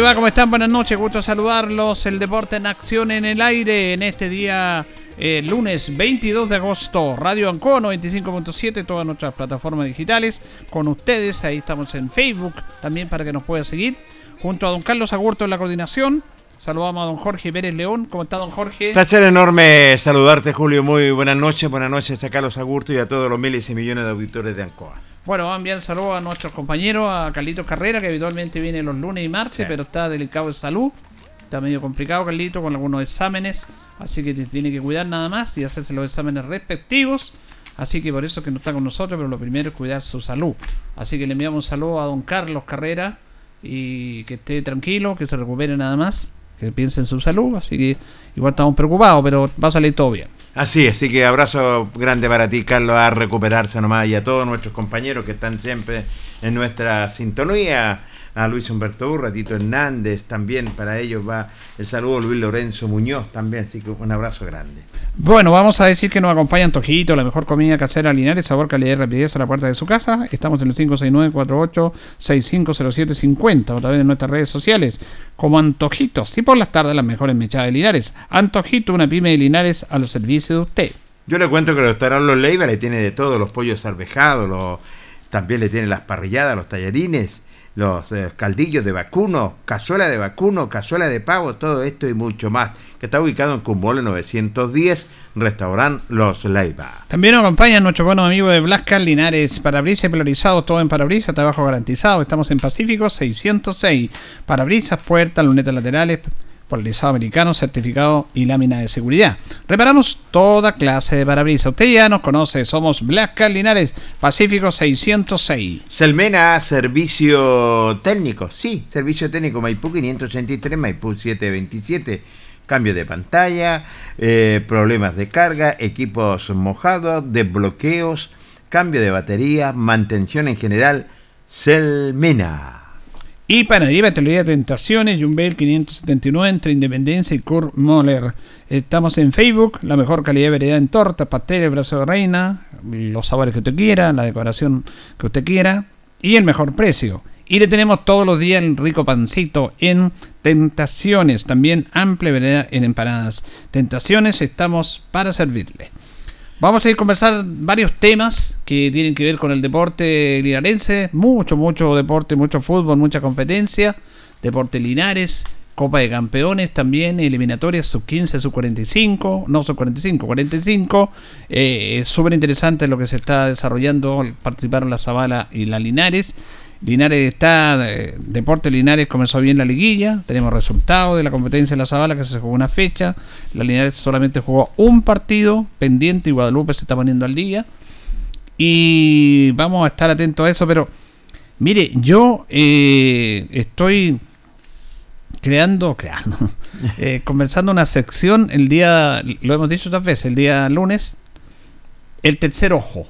Le? ¿Cómo están? Buenas noches, gusto saludarlos. El deporte en acción en el aire en este día, eh, lunes 22 de agosto. Radio Ancoa 95.7, todas nuestras plataformas digitales. Con ustedes, ahí estamos en Facebook también para que nos pueda seguir. Junto a don Carlos Agurto en la coordinación. Saludamos a don Jorge Pérez León. ¿Cómo está don Jorge? Placer enorme saludarte, Julio. Muy buenas noches. Buenas noches a Carlos Agurto y a todos los miles y millones de auditores de Ancoa. Bueno, vamos a enviar saludos a nuestros compañeros, a Carlitos Carrera, que habitualmente viene los lunes y martes, pero está delicado de salud. Está medio complicado, Carlito, con algunos exámenes. Así que tiene que cuidar nada más y hacerse los exámenes respectivos. Así que por eso es que no está con nosotros, pero lo primero es cuidar su salud. Así que le enviamos un saludo a don Carlos Carrera y que esté tranquilo, que se recupere nada más, que piense en su salud. Así que igual estamos preocupados, pero va a salir todo bien. Así, así que abrazo grande para ti, Carlos, a recuperarse nomás y a todos nuestros compañeros que están siempre en nuestra sintonía. A Luis Humberto Urra, Tito Hernández, también para ellos va el saludo Luis Lorenzo Muñoz también, así que un abrazo grande. Bueno, vamos a decir que nos acompaña Antojito, la mejor comida casera Linares, sabor, calidad y rapidez a la puerta de su casa. Estamos en el 569-48-650750 a través de nuestras redes sociales como Antojitos y por las tardes las mejores mechadas de Linares. Antojito, una pyme de Linares al servicio de usted. Yo le cuento que el restaurante Los Leiva le tiene de todo, los pollos arvejados, los, también le tiene las parrilladas, los tallarines, los eh, caldillos de vacuno, cazuela de vacuno, cazuela de pavo, todo esto y mucho más, que está ubicado en Cumbole 910, restaurante Los Leiva. También nos acompaña nuestro buen amigo de Blascar Linares, parabrisas polarizado, todo en parabrisas, trabajo garantizado. Estamos en Pacífico 606, parabrisas, puertas, lunetas laterales, polarizado americano, certificado y lámina de seguridad. Reparamos toda clase de parabrisas. Usted ya nos conoce, somos Blascar Linares, Pacífico 606. Selmena, servicio técnico, sí, servicio técnico Maipú 583, Maipú 727 cambio de pantalla, eh, problemas de carga, equipos mojados, desbloqueos, cambio de batería, mantención en general, Selmena. Y Panadería Pastelería Tentaciones, Jumbel 579 entre Independencia y Kurt Moller. Estamos en Facebook, la mejor calidad de variedad en tortas, pasteles, brazo de reina, los sabores que usted quiera, la decoración que usted quiera y el mejor precio. Y le tenemos todos los días el rico pancito en Tentaciones, también amplia variedad en empanadas. Tentaciones, estamos para servirle. Vamos a ir a conversar varios temas que tienen que ver con el deporte linarense. Mucho, mucho deporte, mucho fútbol, mucha competencia. Deporte Linares. Copa de Campeones también, eliminatorias sub 15, sub 45, no sub 45, 45. Eh, Súper interesante lo que se está desarrollando. Participaron la Zavala y la Linares. Linares está, eh, Deporte Linares comenzó bien la liguilla. Tenemos resultados de la competencia de la Zavala que se jugó una fecha. La Linares solamente jugó un partido pendiente y Guadalupe se está poniendo al día. Y vamos a estar atentos a eso, pero mire, yo eh, estoy creando, creando, eh, conversando una sección el día, lo hemos dicho otras veces, el día lunes, el tercer ojo.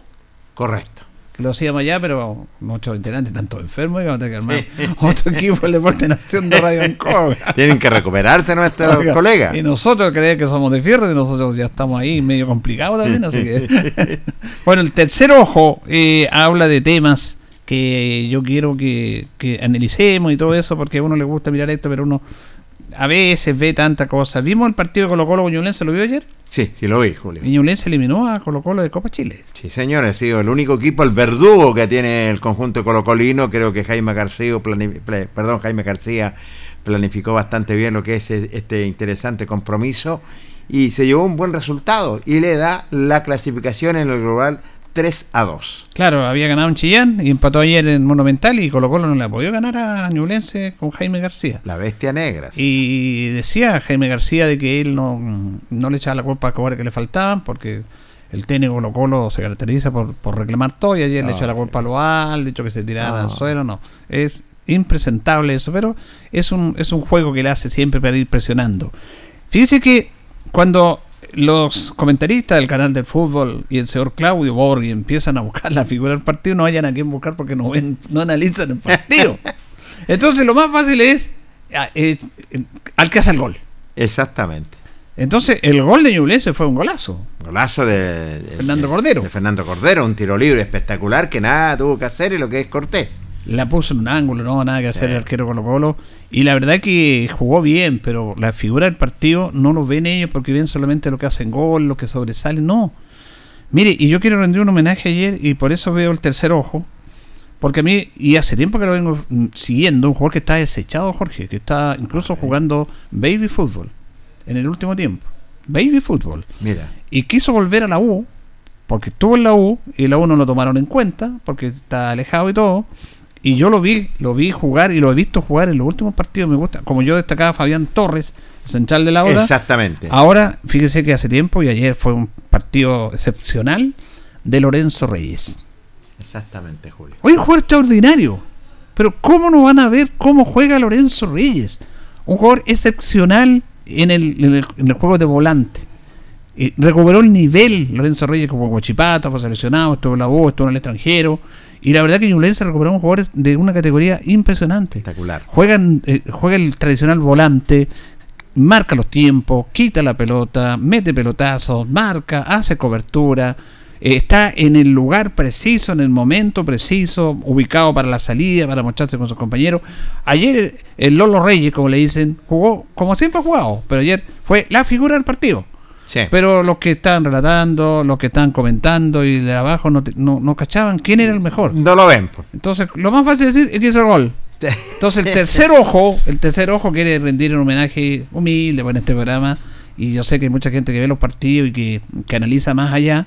Correcto. Que lo hacíamos allá, pero muchos integrantes están todos enfermos y vamos a tener que armar otro equipo del Deporte Nación de Radio Ancoa. Tienen que recuperarse nuestros Oiga, colegas. Y nosotros creemos que somos de fierro y nosotros ya estamos ahí medio complicados también, así que... bueno, el tercer ojo eh, habla de temas que yo quiero que, que analicemos y todo eso, porque a uno le gusta mirar esto, pero uno a veces ve tanta cosa. ¿Vimos el partido Colo Colo Ñublense? ¿Lo vio ayer? Sí, sí lo vi, Julio. Y Ñublense eliminó a Colo Colo de Copa Chile. Sí, señor, ha sido el único equipo, el verdugo que tiene el conjunto colocolino. Creo que Jaime García, perdón, Jaime García planificó bastante bien lo que es e- este interesante compromiso y se llevó un buen resultado y le da la clasificación en el global 3 a 2. Claro, había ganado en Chillán y empató ayer en Monumental y Colo Colo no le ha podido ganar a Ñublense con Jaime García. La bestia negra. sí. Y decía Jaime García de que él no, no le echaba la culpa a jugadores que le faltaban porque el técnico Colo Colo se caracteriza por, por reclamar todo y ayer le echó la culpa a los árbitros que se tiraban Ah. al suelo, no. Es impresentable eso, pero es un, es un juego que le hace siempre para ir presionando. Fíjese que cuando los comentaristas del canal del fútbol y el señor Claudio Borghi empiezan a buscar la figura del partido, no hayan a quién buscar porque no ven, no analizan el partido. Entonces lo más fácil es ah, eh, eh, al que hace el gol. Exactamente. Entonces el gol de Ñublense fue un golazo. Golazo de, de- Fernando de- Cordero. de Fernando Cordero, un tiro libre espectacular que nada tuvo que hacer y lo que es Cortés. La puso en un ángulo, no nada que hacer el arquero Colo Colo. Y la verdad que jugó bien, pero la figura del partido no lo ven ellos porque ven solamente lo que hacen gol, lo que sobresale. No. Mire, y yo quiero rendir un homenaje ayer y por eso veo el tercer ojo. Porque a mí, y hace tiempo que lo vengo mm, siguiendo, un jugador que está desechado, Jorge, que está incluso jugando baby fútbol en el último tiempo. Baby fútbol. Mira, y quiso volver a la U porque estuvo en la U y la U no lo tomaron en cuenta porque está alejado y todo y yo lo vi lo vi jugar y lo he visto jugar en los últimos partidos me gusta como yo destacaba Fabián Torres central de la Oda exactamente. ahora fíjese que hace tiempo y ayer fue un partido excepcional de Lorenzo Reyes Exactamente, Julio. Hoy un jugador extraordinario. Pero ¿cómo no van a ver cómo juega Lorenzo Reyes? Un jugador excepcional en el, en el, en el juego de volante. Eh, recuperó el nivel Lorenzo Reyes como Guachipata, fue seleccionado, estuvo en la U, estuvo en el extranjero. Y la verdad que Ñublense recuperó un jugador de una categoría impresionante. Espectacular. Juegan, eh, juega el tradicional volante, marca los tiempos, quita la pelota, mete pelotazos, marca, hace cobertura, eh, está en el lugar preciso, en el momento preciso, ubicado para la salida, para mostrarse con sus compañeros. Ayer el, el Lolo Reyes, como le dicen, jugó como siempre ha jugado, pero ayer fue la figura del partido. Sí. Pero los que están relatando, los que están comentando y de abajo no, te- no, no cachaban quién era el mejor. no lo ven. pues. Entonces, lo más fácil de decir es que hizo el gol. Entonces el tercer ojo, el tercer ojo quiere rendir un homenaje humilde en este programa y yo sé que hay mucha gente que ve los partidos y que, que analiza más allá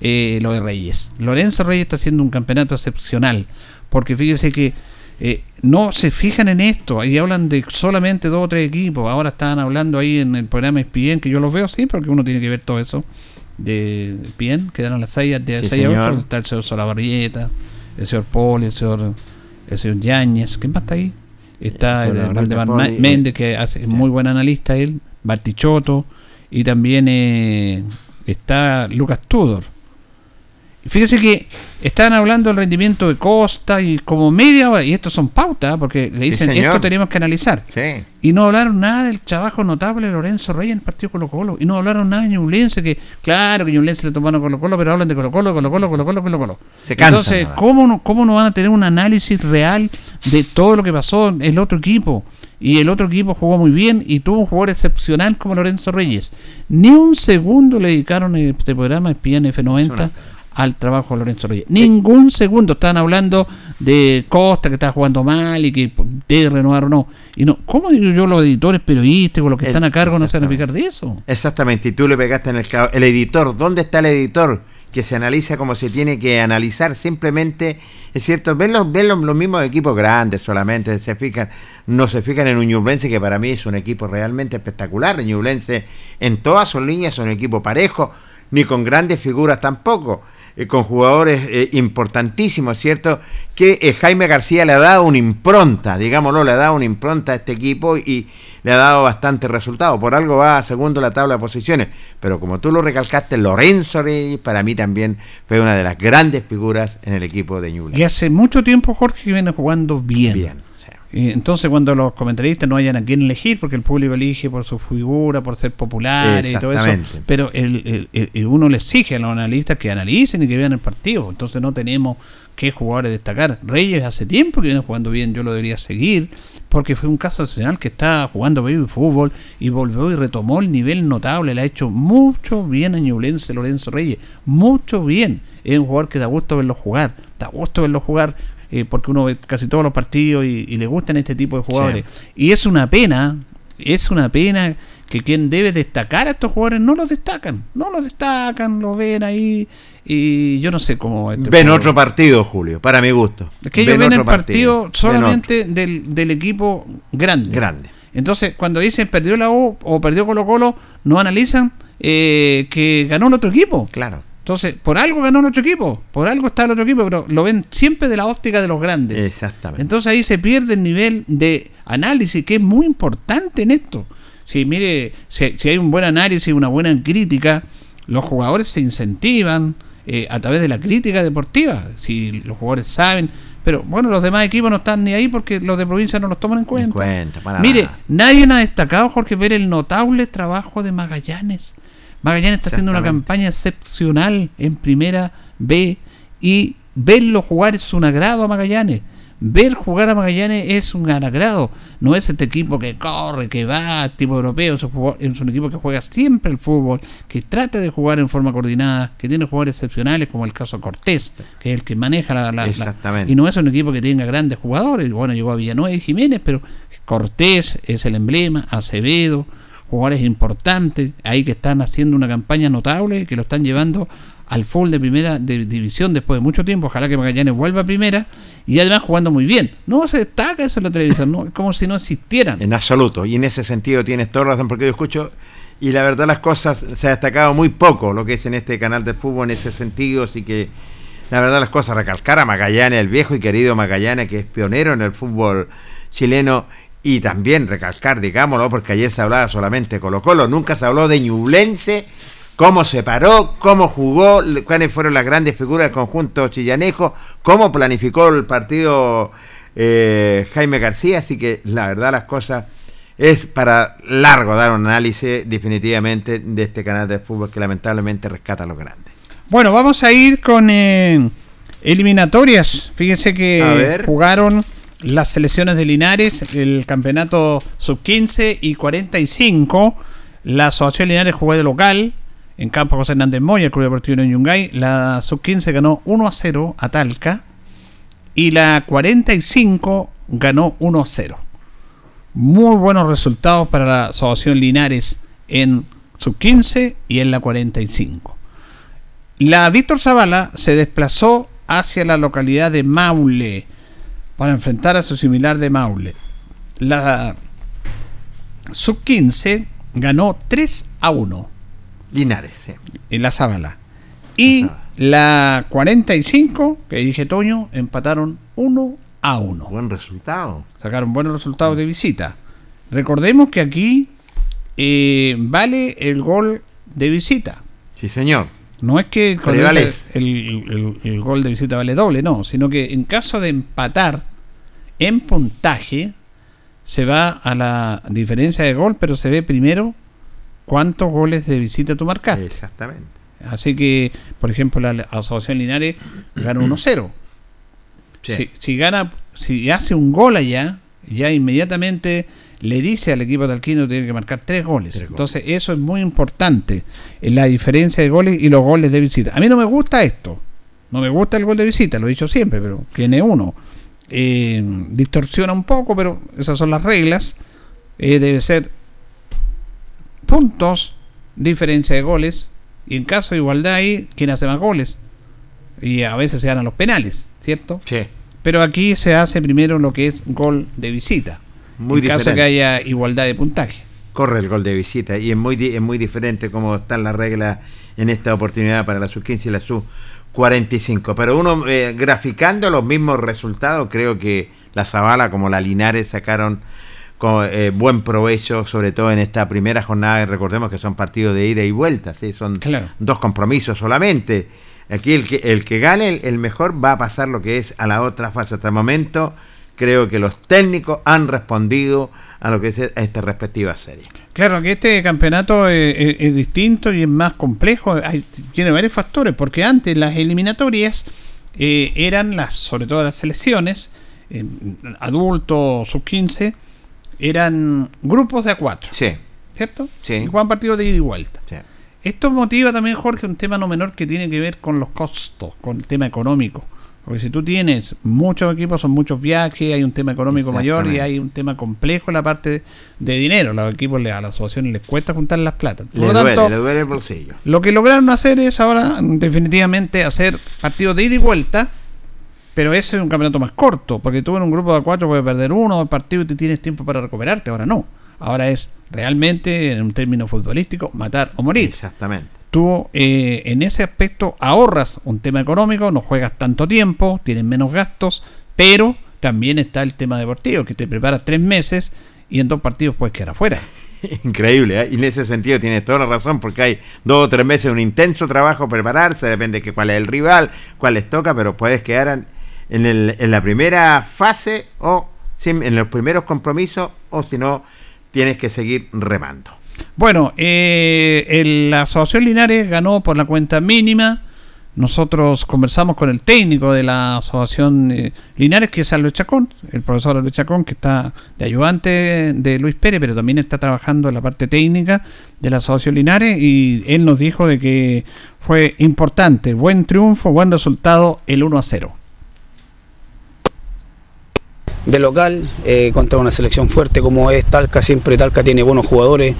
eh, lo de Reyes. Lorenzo Reyes está haciendo un campeonato excepcional porque fíjese que eh, no se fijan en esto, ahí hablan de solamente dos o tres equipos, ahora están hablando ahí en el programa ESPN, que yo los veo sí, porque uno tiene que ver todo eso de ESPN, quedaron las seis de Sí, 6 a 8, señor. está el señor Solabarrieta, el señor Poli, el señor, el señor Yáñez, ¿quién más está ahí? Está El el, señor Valdemar Poli, eh, Méndez, que hace, es muy buen analista él, Bartichotto, y también eh, está Lucas Tudor. Fíjese que están hablando del rendimiento de Costa y como media hora, y estos son pautas, porque le Sí, dicen, señor. esto tenemos que analizar. Sí. Y no hablaron nada del trabajo notable de Lorenzo Reyes en el partido Colo Colo. Y no hablaron nada de Ñublense, que claro que Ñublense le tomaron Colo Colo, pero hablan de Colo Colo, Colo Colo, Colo Colo, Colo Colo. Se cansan, Entonces. ¿cómo no, ¿cómo no van a tener un análisis real de todo lo que pasó en el otro equipo? Y el otro equipo jugó muy bien y tuvo un jugador excepcional como Lorenzo Reyes. Ni un segundo le dedicaron en este programa Espían F90 al trabajo de Lorenzo Reyes. Ningún segundo. Estaban hablando de Costa que estaba jugando mal y que debe renovar o no. Y no, ¿cómo digo yo los editores periodísticos, los que están a cargo, no se van a picar de eso? Exactamente, y tú le pegaste en el el editor. ¿Dónde está el editor? que se analiza como se tiene que analizar, simplemente, es cierto, ven los, ven los, mismos equipos grandes solamente, se fijan, no se fijan en un Ñublense que para mí es un equipo realmente espectacular, Ñublense en todas sus líneas es un equipo parejo, ni con grandes figuras tampoco. Eh, con jugadores eh, importantísimos, ¿cierto? Que eh, Jaime García le ha dado una impronta, digámoslo, le ha dado una impronta a este equipo y le ha dado bastante resultado. Por algo va a segundo la tabla de posiciones. Pero como tú lo recalcaste, Lorenzo Reyes para mí también fue una de las grandes figuras en el equipo de Ñuble. Y hace mucho tiempo Jorge viene jugando bien. Bien entonces cuando los comentaristas no hayan a quién elegir, porque el público elige por su figura, por ser popular y todo eso, pero el, uno le exige a los analistas que analicen y que vean el partido. Entonces no tenemos qué jugadores destacar. Reyes hace tiempo que viene jugando bien, yo lo debería seguir, porque fue un caso excepcional que está jugando baby fútbol y volvió y retomó el nivel notable, le ha hecho mucho bien a Ñublense Lorenzo Reyes, mucho bien. Es un jugador que da gusto verlo jugar, da gusto verlo jugar eh, porque uno ve casi todos los partidos y, le gustan este tipo de jugadores. Y es una pena, es una pena que quien debe destacar a estos jugadores no los destacan, no los destacan, lo ven ahí y yo no sé cómo... Este ven otro partido, Julio, para mi gusto. Es que ellos ven, el partido, solamente del, del, equipo grande. Grande. Entonces, cuando dicen perdió la U o perdió Colo Colo, no analizan eh, que ganó el otro equipo. Claro. Entonces, por algo ganó nuestro equipo, por algo está el otro equipo, pero lo ven siempre de la óptica de los grandes. Exactamente. Entonces ahí se pierde el nivel de análisis que es muy importante en esto. Si mire, si, hay un buen análisis, una buena crítica, los jugadores se incentivan eh, a través de la crítica deportiva. Si los jugadores saben, pero bueno, los demás equipos no están ni ahí porque los de provincia no los toman en cuenta. Mire, nadie ha destacado, Jorge, ver el notable trabajo de Magallanes. Magallanes está haciendo una campaña excepcional en primera B y verlo jugar es un agrado a Magallanes. Ver jugar a Magallanes es un gran agrado. No es este equipo que corre, que va, tipo europeo. Es un equipo que juega siempre el fútbol, que trata de jugar en forma coordinada, que tiene jugadores excepcionales, como el caso Cortés, que es el que maneja la. la Exactamente. y no es un equipo que tenga grandes jugadores. Bueno, llegó a Villanueva y Jiménez, pero Cortés es el emblema, Acevedo jugadores importantes ahí que están haciendo una campaña notable, que lo están llevando al full de primera de división después de mucho tiempo. Ojalá que Magallanes vuelva a primera y además jugando muy bien. No se destaca eso en la televisión, ¿no? como si no existieran. En absoluto, y en ese sentido tienes toda razón, porque yo escucho y la verdad las cosas se ha destacado muy poco lo que es en este canal de fútbol en ese sentido, así que la verdad las cosas recalcar a Magallanes, el viejo y querido Magallanes, que es pionero en el fútbol chileno y también recalcar, digámoslo, porque ayer se hablaba solamente de Colo Colo, nunca se habló de Ñublense, cómo se paró, cómo jugó, cuáles fueron las grandes figuras del conjunto chillanejo, cómo planificó el partido eh, Jaime García, así que la verdad las cosas es para largo dar un análisis definitivamente de este canal de fútbol que lamentablemente rescata a los grandes. Bueno, vamos a ir con eh, eliminatorias. Fíjense que jugaron las selecciones de Linares, el campeonato sub-15 y 45. La Asociación Linares jugó de local en campo José Hernández Moya, el Club Deportivo de Yungay. La sub-15 ganó 1 a 0 a Talca y la 45 ganó 1 a 0. Muy buenos resultados para la Asociación Linares en sub-15 y en la 45. La Víctor Zavala se desplazó hacia la localidad de Maule para enfrentar a su similar de Maule. La sub-15 ganó 3 a 1. Linares, En la Zábala. Y la 45, que dije Toño, empataron 1 a 1. Buen resultado. Sacaron buenos resultados de visita. Recordemos que aquí eh, vale el gol de visita. Sí, señor. No es que el, gol de visita vale doble, no, sino que en caso de empatar en puntaje, se va a la diferencia de gol, pero se ve primero cuántos goles de visita tú marcaste. Exactamente. Así que, por ejemplo, la Asociación Linares gana 1-0. Si, gana, si hace un gol allá, ya inmediatamente le dice al equipo de Alquino que tiene que marcar tres goles. Entonces, eso es muy importante, en la diferencia de goles y los goles de visita. A mí no me gusta esto, no me gusta el gol de visita, lo he dicho siempre, pero tiene uno. Eh, distorsiona un poco, pero esas son las reglas. Eh, debe ser puntos, diferencia de goles, y en caso de igualdad ahí, ¿quién hace más goles? Y a veces se ganan los penales, ¿cierto? Sí. Pero aquí se hace primero lo que es gol de visita. Muy en caso diferente. que haya igualdad de puntaje. Corre el gol de visita y es muy, es muy diferente cómo están las reglas en esta oportunidad para la sub-15 y la sub-45. Pero uno, eh, graficando los mismos resultados, creo que la Zavala como la Linares sacaron con eh, buen provecho, sobre todo en esta primera jornada. Recordemos que son partidos de ida y vuelta, ¿sí? son Claro. dos compromisos solamente. Aquí el que, el que gane, el, el mejor, va a pasar lo que es a la otra fase. Hasta el momento, creo que los técnicos han respondido a lo que es esta respectiva serie. Claro que este campeonato es, es- es distinto y es más complejo. Hay- tiene varios factores, porque antes las eliminatorias eh, eran las, sobre todo las selecciones, eh, adultos, sub 15, eran grupos de a cuatro, Sí, ¿cierto? Sí. Y jugaban partidos de ida y vuelta. sí. Esto motiva también, Jorge, un tema no menor que tiene que ver con los costos, con el tema económico. Porque si tú tienes muchos equipos, son muchos viajes, hay un tema económico mayor y hay un tema complejo en la parte de dinero. Los equipos, a la asociación les cuesta juntar las plata. Por Le lo duele, tanto, le duele el bolsillo. lo que lograron hacer es ahora definitivamente hacer partidos de ida y vuelta, pero ese es un campeonato más corto, porque tú en un grupo de cuatro puedes perder uno dos partidos y tú tienes tiempo para recuperarte, ahora no. Ahora es realmente, en un término futbolístico, matar o morir Exactamente. Tú eh, en ese aspecto ahorras un tema económico, no juegas tanto tiempo, tienes menos gastos, pero también está el tema deportivo, que te preparas tres meses y en dos partidos puedes quedar afuera. Increíble, ¿eh? y en ese sentido tienes toda la razón, porque hay dos o tres meses de un intenso trabajo prepararse, depende de cuál es el rival, cuál les toca, pero puedes quedar en, en el- en la primera fase o en los primeros compromisos, o si no, tienes que seguir remando. Bueno, eh, el- la Asociación Linares ganó por la cuenta mínima. Nosotros conversamos con el técnico de la Asociación eh, Linares, que es Aldo Chacón, el profesor Aldo Chacón, que está de ayudante de Luis Pérez, pero también está trabajando en la parte técnica de la Asociación Linares, y él nos dijo de que fue importante, buen triunfo, buen resultado, el 1 a 0. De local eh, contra una selección fuerte como es Talca, siempre Talca tiene buenos jugadores,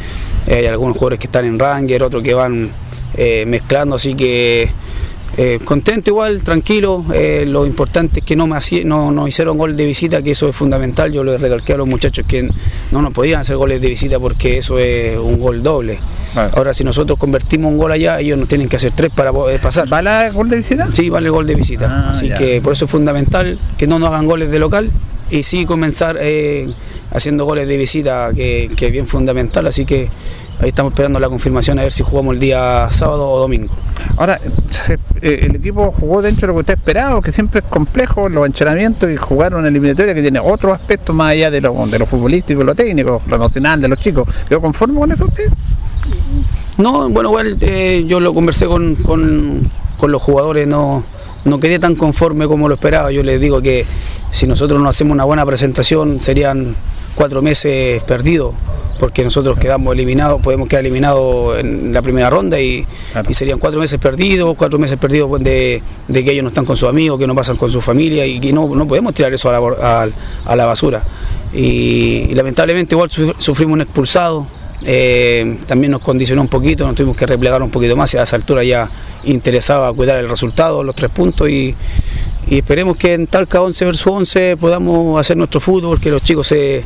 eh, hay algunos jugadores que están en Ranger, otros que van eh, mezclando, así que contento igual, tranquilo, lo importante es que no me hacía- no, no hicieron gol de visita, que eso es fundamental, yo les recalqué a los muchachos que no nos podían hacer goles de visita porque eso es un gol doble. Ahora si nosotros convertimos un gol allá, ellos nos tienen que hacer tres para poder pasar. ¿Va la gol de visita? Sí, vale gol de visita. Ah, Así ya. que por eso es fundamental que no nos hagan goles de local y sí comenzar eh, haciendo goles de visita, que, que es bien fundamental. Así que ahí estamos esperando la confirmación a ver si jugamos el día sábado o domingo. Ahora, eh, el equipo jugó dentro de lo que usted esperaba, que siempre es complejo, los entrenamientos y jugar una eliminatoria que tiene otros aspectos más allá de lo, de lo futbolístico lo técnico, lo emocional de los chicos. ¿Quedó conforme con eso usted? No, bueno, igual eh, yo lo conversé con, con- con los jugadores, no, no quedé tan conforme como lo esperaba. Yo les digo que si nosotros no hacemos una buena presentación serían cuatro meses perdidos, porque nosotros quedamos eliminados, podemos quedar eliminados en la primera ronda y, Claro. y serían cuatro meses perdidos, cuatro meses perdidos pues, de, de que ellos no están con sus amigos, que no pasan con su familia y que no, no podemos tirar eso a la, a- a la basura. Y, y lamentablemente igual suf- sufrimos un expulsado, eh, también nos condicionó un poquito, nos tuvimos que replegar un poquito más y a esa altura ya interesaba cuidar el resultado, los tres puntos y, y esperemos que en Talca 11 versus 11 podamos hacer nuestro fútbol, que los chicos se,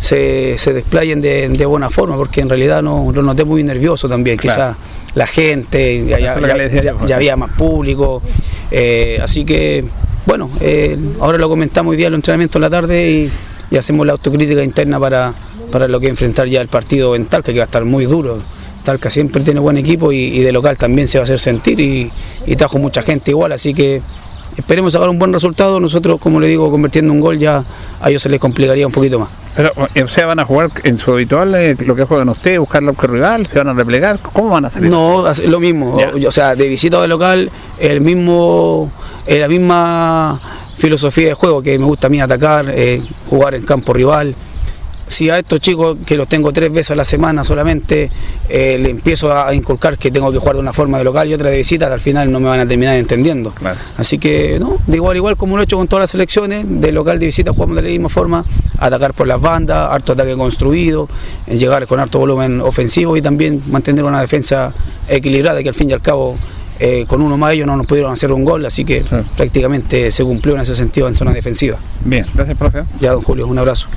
se, se desplayen de, de buena forma, porque en realidad no, lo noté muy nervioso también, Claro. quizás la gente, ya, había más público, eh, así que bueno, eh, ahora lo comentamos hoy día en los entrenamientos en la tarde y, y hacemos la autocrítica interna para, para lo que enfrentar ya el partido en Talca, que va a estar muy duro. Talca siempre tiene buen equipo y, y de local también se va a hacer sentir y, y trajo mucha gente igual, así que esperemos sacar un buen resultado. Nosotros, como le digo, convirtiendo un gol ya a ellos se les complicaría un poquito más. Pero, o sea, van a jugar en su habitual, eh, lo que juegan ustedes, buscar el rival, se van a replegar, ¿cómo van a hacer? No, lo mismo, o sea, de visita o de local, el mismo, eh, la misma filosofía de juego que me gusta a mí atacar, eh, jugar en campo rival. Si a estos chicos que los tengo tres veces a la semana solamente eh, le empiezo a inculcar que tengo que jugar de una forma de local y otra de visita, al final no me van a terminar entendiendo. Así que, no, de igual igual como lo he hecho con todas las selecciones, de local de visita jugamos de la misma forma, atacar por las bandas, harto ataque construido, llegar con harto volumen ofensivo y también mantener una defensa equilibrada que al fin y al cabo eh, con uno más ellos no nos pudieron hacer un gol, así que prácticamente se cumplió en ese sentido en zona defensiva. Bien, gracias, profe. Ya, don Julio, un abrazo.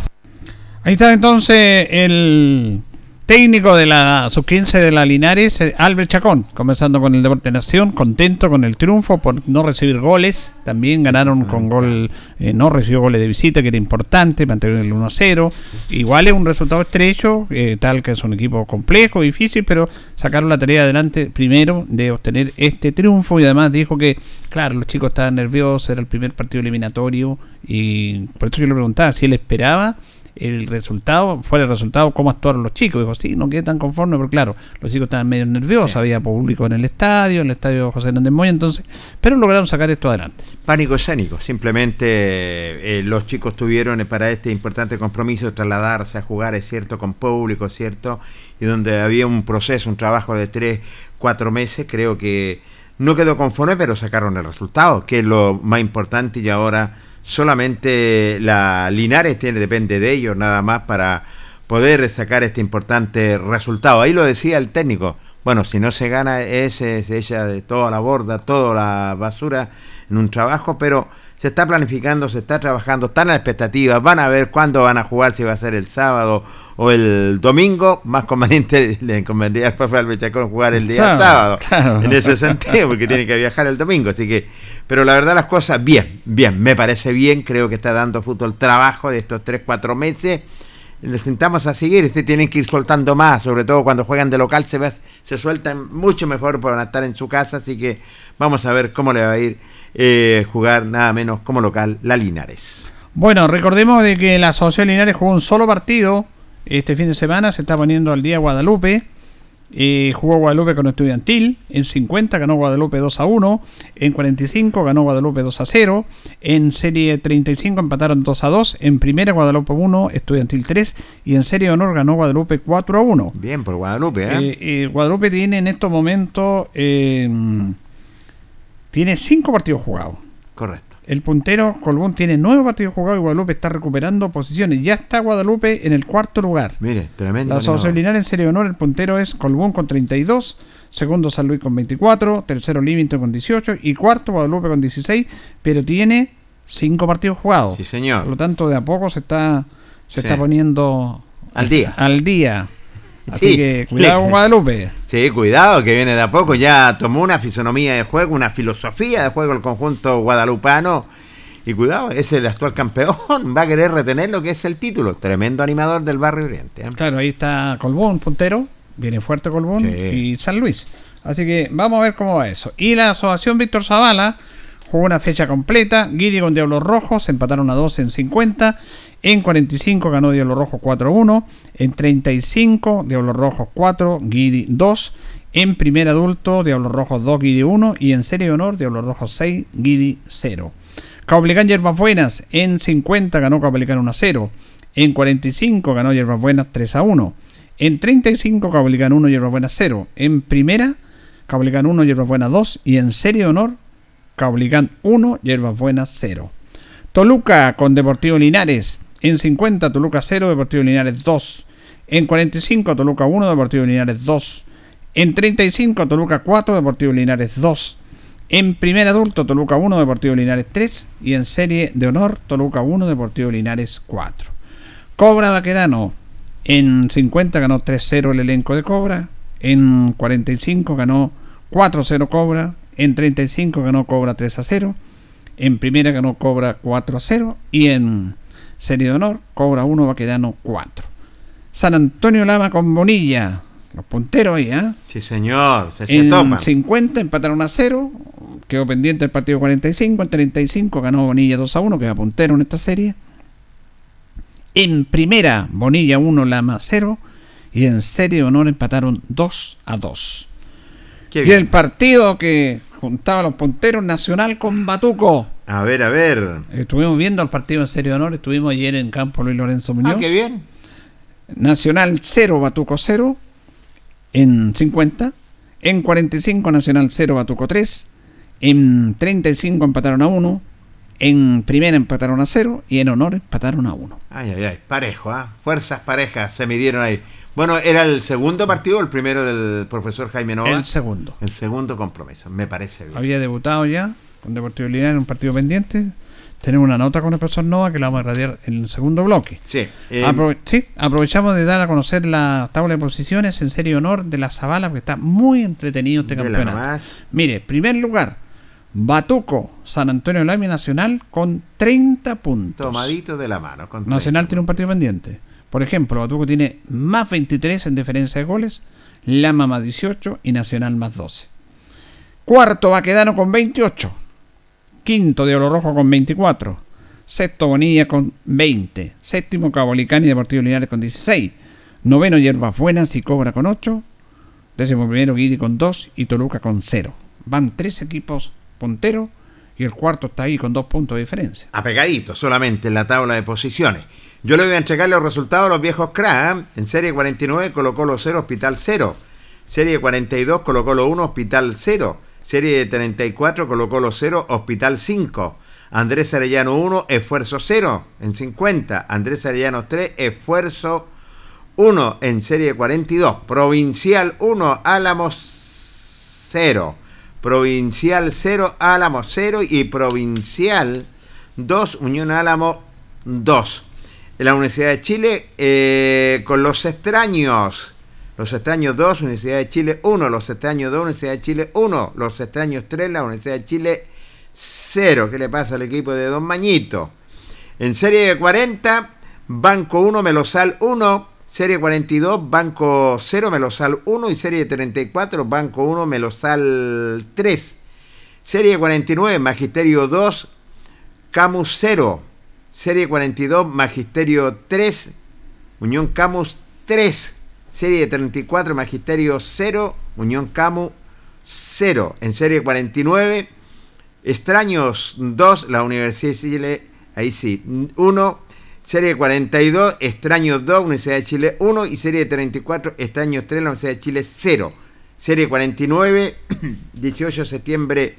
Ahí está entonces el técnico de la sub-15 de la Linares, eh, Albert Chacón, comenzando con el Deporte Nación, contento con el triunfo por no recibir goles, también ganaron con gol, eh, no recibió goles de visita, que era importante, mantener el 1 0, igual es un resultado estrecho, eh, tal que es un equipo complejo, difícil, pero sacaron la tarea adelante primero de obtener este triunfo. Y además dijo que, claro, los chicos estaban nerviosos, era el primer partido eliminatorio y por eso yo le preguntaba si él esperaba el resultado, fuera el resultado, cómo actuaron los chicos. Dijo, sí, no quedé tan conforme, pero claro, los chicos estaban medio nerviosos, había público en el estadio, en el estadio José Hernández Moya, entonces, pero lograron sacar esto adelante. Pánico escénico, simplemente eh, los chicos tuvieron eh, para este importante compromiso trasladarse a jugar, es cierto, con público, es cierto, y donde había un proceso, un trabajo de tres, cuatro meses, creo que no quedó conforme, pero sacaron el resultado, que es lo más importante y ahora solamente la Linares tiene, depende de ellos nada más para poder sacar este importante resultado. Ahí lo decía el técnico. Bueno, si no se gana, ese se echa de toda la borda, toda la basura en un trabajo, pero se está planificando, se está trabajando, están las expectativas, van a ver cuándo van a jugar, si va a ser el sábado o el domingo, más conveniente le convendría al profe Albechacón jugar el día sábado, en ese sentido, porque tiene que viajar el domingo, así que, pero la verdad las cosas, bien, bien, me parece bien, creo que está dando fruto el trabajo de estos 3, 4 meses, le sentamos a seguir, este tienen que ir soltando más, sobre todo cuando juegan de local se, se sueltan mucho mejor por estar en su casa, así que vamos a ver cómo le va a ir eh, jugar nada menos como local la Linares. Bueno, recordemos de que la Asociación Linares jugó un solo partido este fin de semana, se está poniendo al día Guadalupe. Eh, jugó Guadalupe con Estudiantil. En 50 ganó Guadalupe 2 a 1. En 45 ganó Guadalupe 2 a 0. En serie 35 empataron 2 a 2. En primera Guadalupe 1, Estudiantil 3. Y en serie de honor ganó Guadalupe 4 a 1. Bien por Guadalupe. ¿eh? Eh, Guadalupe tiene en estos momentos tiene cinco partidos jugados. Correcto. El puntero Colbún tiene nueve partidos jugados y Guadalupe está recuperando posiciones. Ya está Guadalupe en el cuarto lugar. Mire, tremendo. La Asociación Linares en serie de honor, el puntero es Colbún con 32, segundo San Luis con 24, tercero Livington con 18 y cuarto Guadalupe con 16, pero tiene cinco partidos jugados. Sí, señor. Por lo tanto, de a poco se está, se está poniendo al día. Al día. Así que cuidado con Guadalupe. Sí, cuidado, que viene de a poco. Ya tomó una fisonomía de juego, una filosofía de juego el conjunto guadalupano. Y cuidado, es el actual campeón. Va a querer retener lo que es el título. Tremendo animador del barrio Oriente. ¿eh? Claro, ahí está Colbún, puntero. Viene fuerte Colbún y San Luis. Así que vamos a ver cómo va eso. Y la asociación Víctor Zavala jugó una fecha completa. Guidi con Diablos Rojos empataron a 2 en 50. En 45 ganó Diablo Rojo 4-1. En 35 Diablo Rojo 4, Guidi 2. En primer adulto Diablo Rojo 2, Guidi 1. Y en serie de honor Diablo Rojo 6, Guidi 0. Caupolicán Yerbas Buenas en 50 ganó Caupolicán 1-0. En 45 ganó Yerbas Buenas 3-1. En 35 Caupolicán 1, Yerbas Buenas 0. En primera Caupolicán 1, Yerbas Buenas 2. Y en serie de honor Caupolicán 1, Yerbas Buenas 0. Toluca con Deportivo Linares en 50, Toluca 0, Deportivo Linares 2. En 45, Toluca 1, Deportivo Linares 2. En 35, Toluca 4, Deportivo Linares 2. En primer adulto, Toluca 1, Deportivo Linares 3. Y en serie de honor, Toluca 1, Deportivo Linares 4. Cobra Baquedano. En 50 ganó 3-0 el elenco de Cobra. En 45 ganó 4-0 Cobra. En 35 ganó Cobra 3-0. En primera ganó Cobra 4-0. Y en Serie de honor, Cobra 1, Baquedano 4. San Antonio Lama con Bonilla. Los punteros ahí, ¿eh? Sí, señor. Se, en 50 empataron a 0. Quedó pendiente el partido 45. En 35 ganó Bonilla 2 a 1, que va puntero en esta serie. En primera, Bonilla 1, Lama 0. Y en serie de honor empataron 2 a 2. y el partido que juntaba a los punteros Nacional con Batuco. A ver, a ver. Estuvimos viendo el partido en serio honor, estuvimos ayer en campo Luis Lorenzo Muñoz. Ah, qué bien. Nacional 0, Batuco 0 en 50. En 45 Nacional 0, Batuco 3. En 35 empataron a 1. En primera empataron a 0 y en honor empataron a 1. Ay, ay, ay, parejo, ¿ah? Fuerzas parejas se midieron ahí. Bueno, ¿era el segundo partido o el primero del profesor Jaime Nova? El segundo. El segundo compromiso, me parece bien. Había debutado ya con Deportivo Linares en un partido pendiente. Tenemos una nota con el profesor Nova que la vamos a radiar en el segundo bloque. Sí. eh, Aprove- sí, aprovechamos de dar a conocer la tabla de posiciones en serie honor de la Zabala, porque está muy entretenido este campeonato. Mire, primer lugar, Batuco, San Antonio Lami Nacional con 30 puntos. Tomadito de la mano. con Nacional 30. tiene un partido pendiente. Por ejemplo, Batuco tiene más 23 en diferencia de goles, Lama más 18 y Nacional más 12. Cuarto, Baquedano con 28. Quinto, de Oro Rojo con 24. Sexto, Bonilla con 20. Séptimo, Cabolicán y Deportivo Linares con 16. Noveno, Hierbas Buenas y Cobra con 8. Décimo primero, Guidi con 2 y Toluca con 0. Van tres equipos punteros y el cuarto está ahí con dos puntos de diferencia. apegadito solamente en la tabla de posiciones. Yo le voy a entregar los resultados a los viejos crack. En serie 49 colocó los 0, Hospital 0. Serie 42 colocó los 1, Hospital 0. Serie 34 colocó los 0, Hospital 5. Andrés Arellano 1, Esfuerzo 0. En 50. Andrés Arellano 3, Esfuerzo 1. En serie 42. Provincial 1, Álamos 0. Provincial 0, Álamo 0 y Provincial 2, Unión Álamo 2. En la Universidad de Chile, eh, con los extraños. Los extraños 2, Universidad de Chile 1. Los extraños 2, Universidad de Chile 1. Los extraños 3, la Universidad de Chile 0. ¿Qué le pasa al equipo de Don Mañito? En serie de 40, Banco 1, Melosal 1. Serie 42, Banco 0, Melosal 1. Y serie 34, Banco 1, Melosal 3. Serie 49, Magisterio 2, Camus 0. Serie 42, Magisterio 3, Unión Camus 3. Serie 34, Magisterio 0, Unión Camus 0. En serie 49, Extraños 2, la Universidad de Chile, ahí sí, 1. Serie 42, Extraños 2, Universidad de Chile 1. Y serie 34, Extraños 3, la Universidad de Chile 0. Serie 49, 18 de septiembre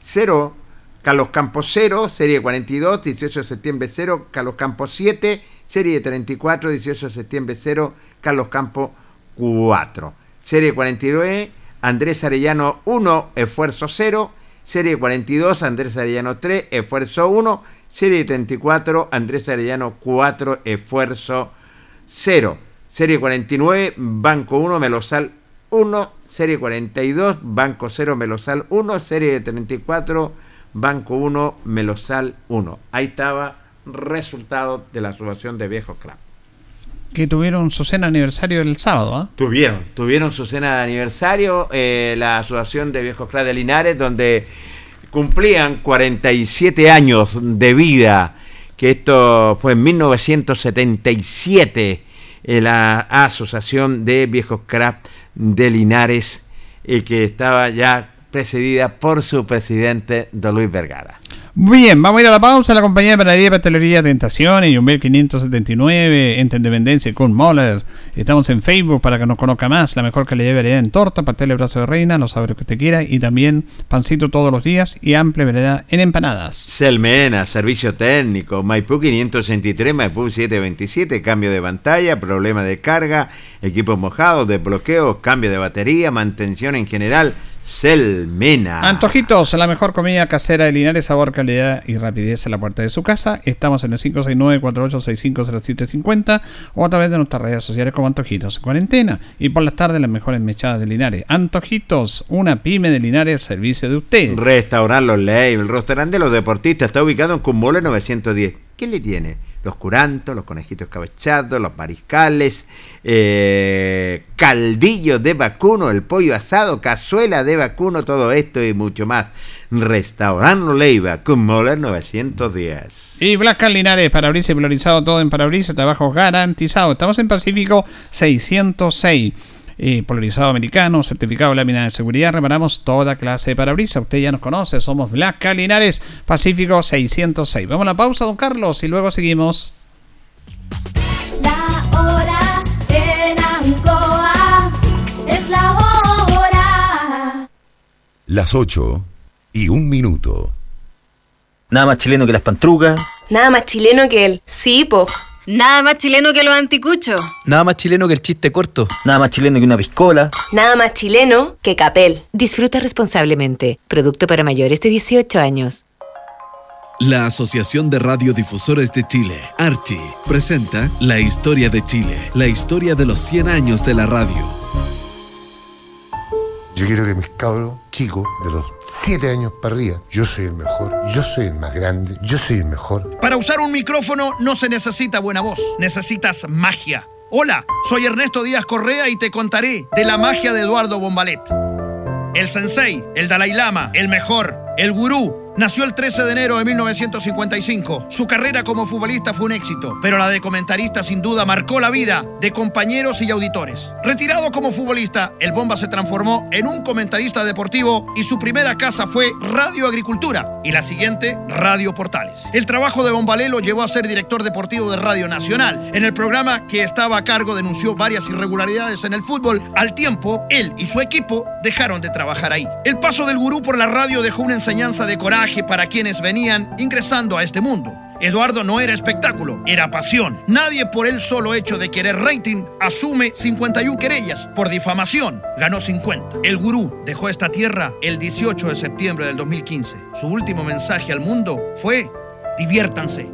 0, Carlos Campos 0, serie 42, 18 de septiembre 0, Carlos Campos 7, serie 34, 18 de septiembre 0, Carlos Campos 4. Serie 49, Andrés Arellano 1, esfuerzo 0, serie 42, Andrés Arellano 3, esfuerzo 1, serie 34, Andrés Arellano 4, esfuerzo 0. Serie 49, Banco 1, Melosal 1, serie 42, Banco 0, Melosal 1, serie 34, Banco 1, Melosal 1. Ahí estaba resultado de la asociación de viejos club. Que tuvieron su cena aniversario el sábado, ¿ah? Tuvieron, tuvieron su cena de aniversario, eh, la asociación de viejos club de Linares, donde cumplían 47 años de vida, que esto fue en 1977, eh, la asociación de viejos club de Linares, eh, que estaba ya precedida por su presidente, don Luis Vergara. Bien, vamos a ir a la pausa. La compañía de panadería pastelería Tentaciones, Yumbel 579, entre Independencia y Kurt Moller. Estamos en Facebook para que nos conozca más. La mejor calidad de variedad en torta, pastel de brazo de reina, los sabores que usted quiera. Y también pancito todos los días y amplia variedad en empanadas. Selmena, servicio técnico, Maipú 583, Maipú 727, cambio de pantalla, problema de carga, equipos mojados, desbloqueos, cambio de batería, mantención en general. Selmena. Antojitos, la mejor comida casera de Linares, sabor, calidad y rapidez en la puerta de su casa. Estamos en el 569-4865-0750 o a través de nuestras redes sociales como Antojitos en Cuarentena. Y por las tardes, las mejores mechadas de Linares. Antojitos, una pyme de Linares, servicio de usted. Restaurar los Ley, el restaurante de los deportistas está ubicado en Cumbole 910. ¿Qué le tiene? Los curantos, los conejitos cabechados, los mariscales, eh, caldillo de vacuno, el pollo asado, cazuela de vacuno, todo esto y mucho más. Restaurante Leiva, Cumbole 910. Y Black Car Linares, parabrisas y polarizado todo en parabrisas, trabajo garantizado. Estamos en Pacífico 606 polarizado americano, certificado de lámina de seguridad, reparamos toda clase de parabrisas. Usted ya nos conoce, somos Black Calinares, Pacífico 606. Vamos a la pausa, don Carlos, y luego seguimos. La hora en Ancoa es la hora. Las 8 y un minuto. Nada más chileno que las pantrugas. Nada más chileno que él. Sí. Nada más chileno que los anticuchos. Nada más chileno que el chiste corto. Nada más chileno que una piscola. Nada más chileno que Capel. Disfruta responsablemente. Producto para mayores de 18 años. La Asociación de Radiodifusores de Chile, Archi, presenta La Historia de Chile, la historia de los 100 años de la radio. Yo quiero que mis cabros chicos, de los 7 años para yo soy el mejor, yo soy el más grande, yo soy el mejor. Para usar un micrófono no se necesita buena voz, necesitas magia. Hola, soy Ernesto Díaz Correa y te contaré de la magia de Eduardo Bombalet. El sensei, el Dalai Lama, el mejor, el gurú, Nació el 13 de enero de 1955. Su carrera como futbolista fue un éxito, pero la de comentarista sin duda marcó la vida de compañeros y auditores. Retirado como futbolista, el Bomba se transformó en un comentarista deportivo y su primera casa fue Radio Agricultura y la siguiente Radio Portales. El trabajo de Bombalé lo llevó a ser director deportivo de Radio Nacional. En el programa que estaba a cargo denunció varias irregularidades en el fútbol. Al tiempo, él y su equipo dejaron de trabajar ahí. El paso del gurú por la radio dejó una enseñanza de coraje para quienes venían ingresando a este mundo. Eduardo no era espectáculo, era pasión. Nadie por el solo hecho de querer rating asume 51 querellas por difamación. Ganó 50. El gurú dejó esta tierra el 18 de septiembre del 2015. Su último mensaje al mundo fue, diviértanse.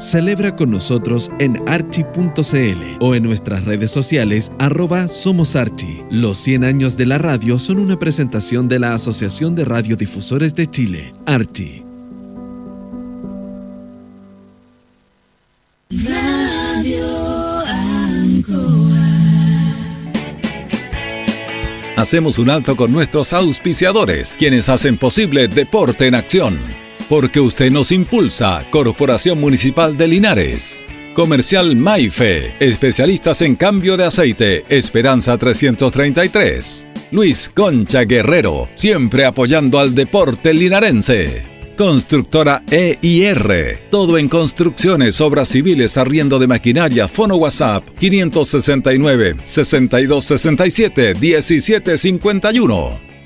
Celebra con nosotros en archi.cl o en nuestras redes sociales arroba Somos Archi. Los 100 años de la radio son una presentación de la Asociación de Radiodifusores de Chile, Archi. Hacemos un alto con nuestros auspiciadores, quienes hacen posible Deporte en Acción porque usted nos impulsa. Corporación Municipal de Linares. Comercial Maife, especialistas en cambio de aceite, Esperanza 333. Luis Concha Guerrero, siempre apoyando al deporte linarense. Constructora EIR, todo en construcciones, obras civiles, arriendo de maquinaria, fono WhatsApp 569 6267 1751.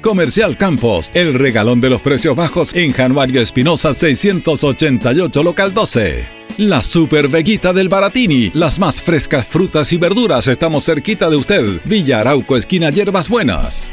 Comercial Campos, el regalón de los precios bajos en Januario Espinosa 688, local 12. La Super Veguita del Baratini, las más frescas frutas y verduras, estamos cerquita de usted. Villa Arauco, esquina Hierbas Buenas.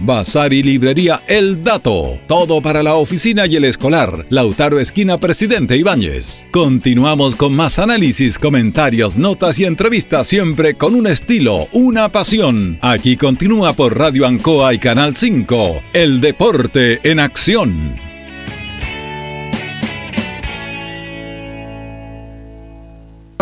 Bazar y Librería El Dato. Todo para la oficina y el escolar. Lautaro Esquina Presidente Ibáñez. Continuamos con más análisis, comentarios, notas y entrevistas, siempre con un estilo, una pasión. Aquí continúa por Radio Ancoa y Canal 5. El deporte en acción.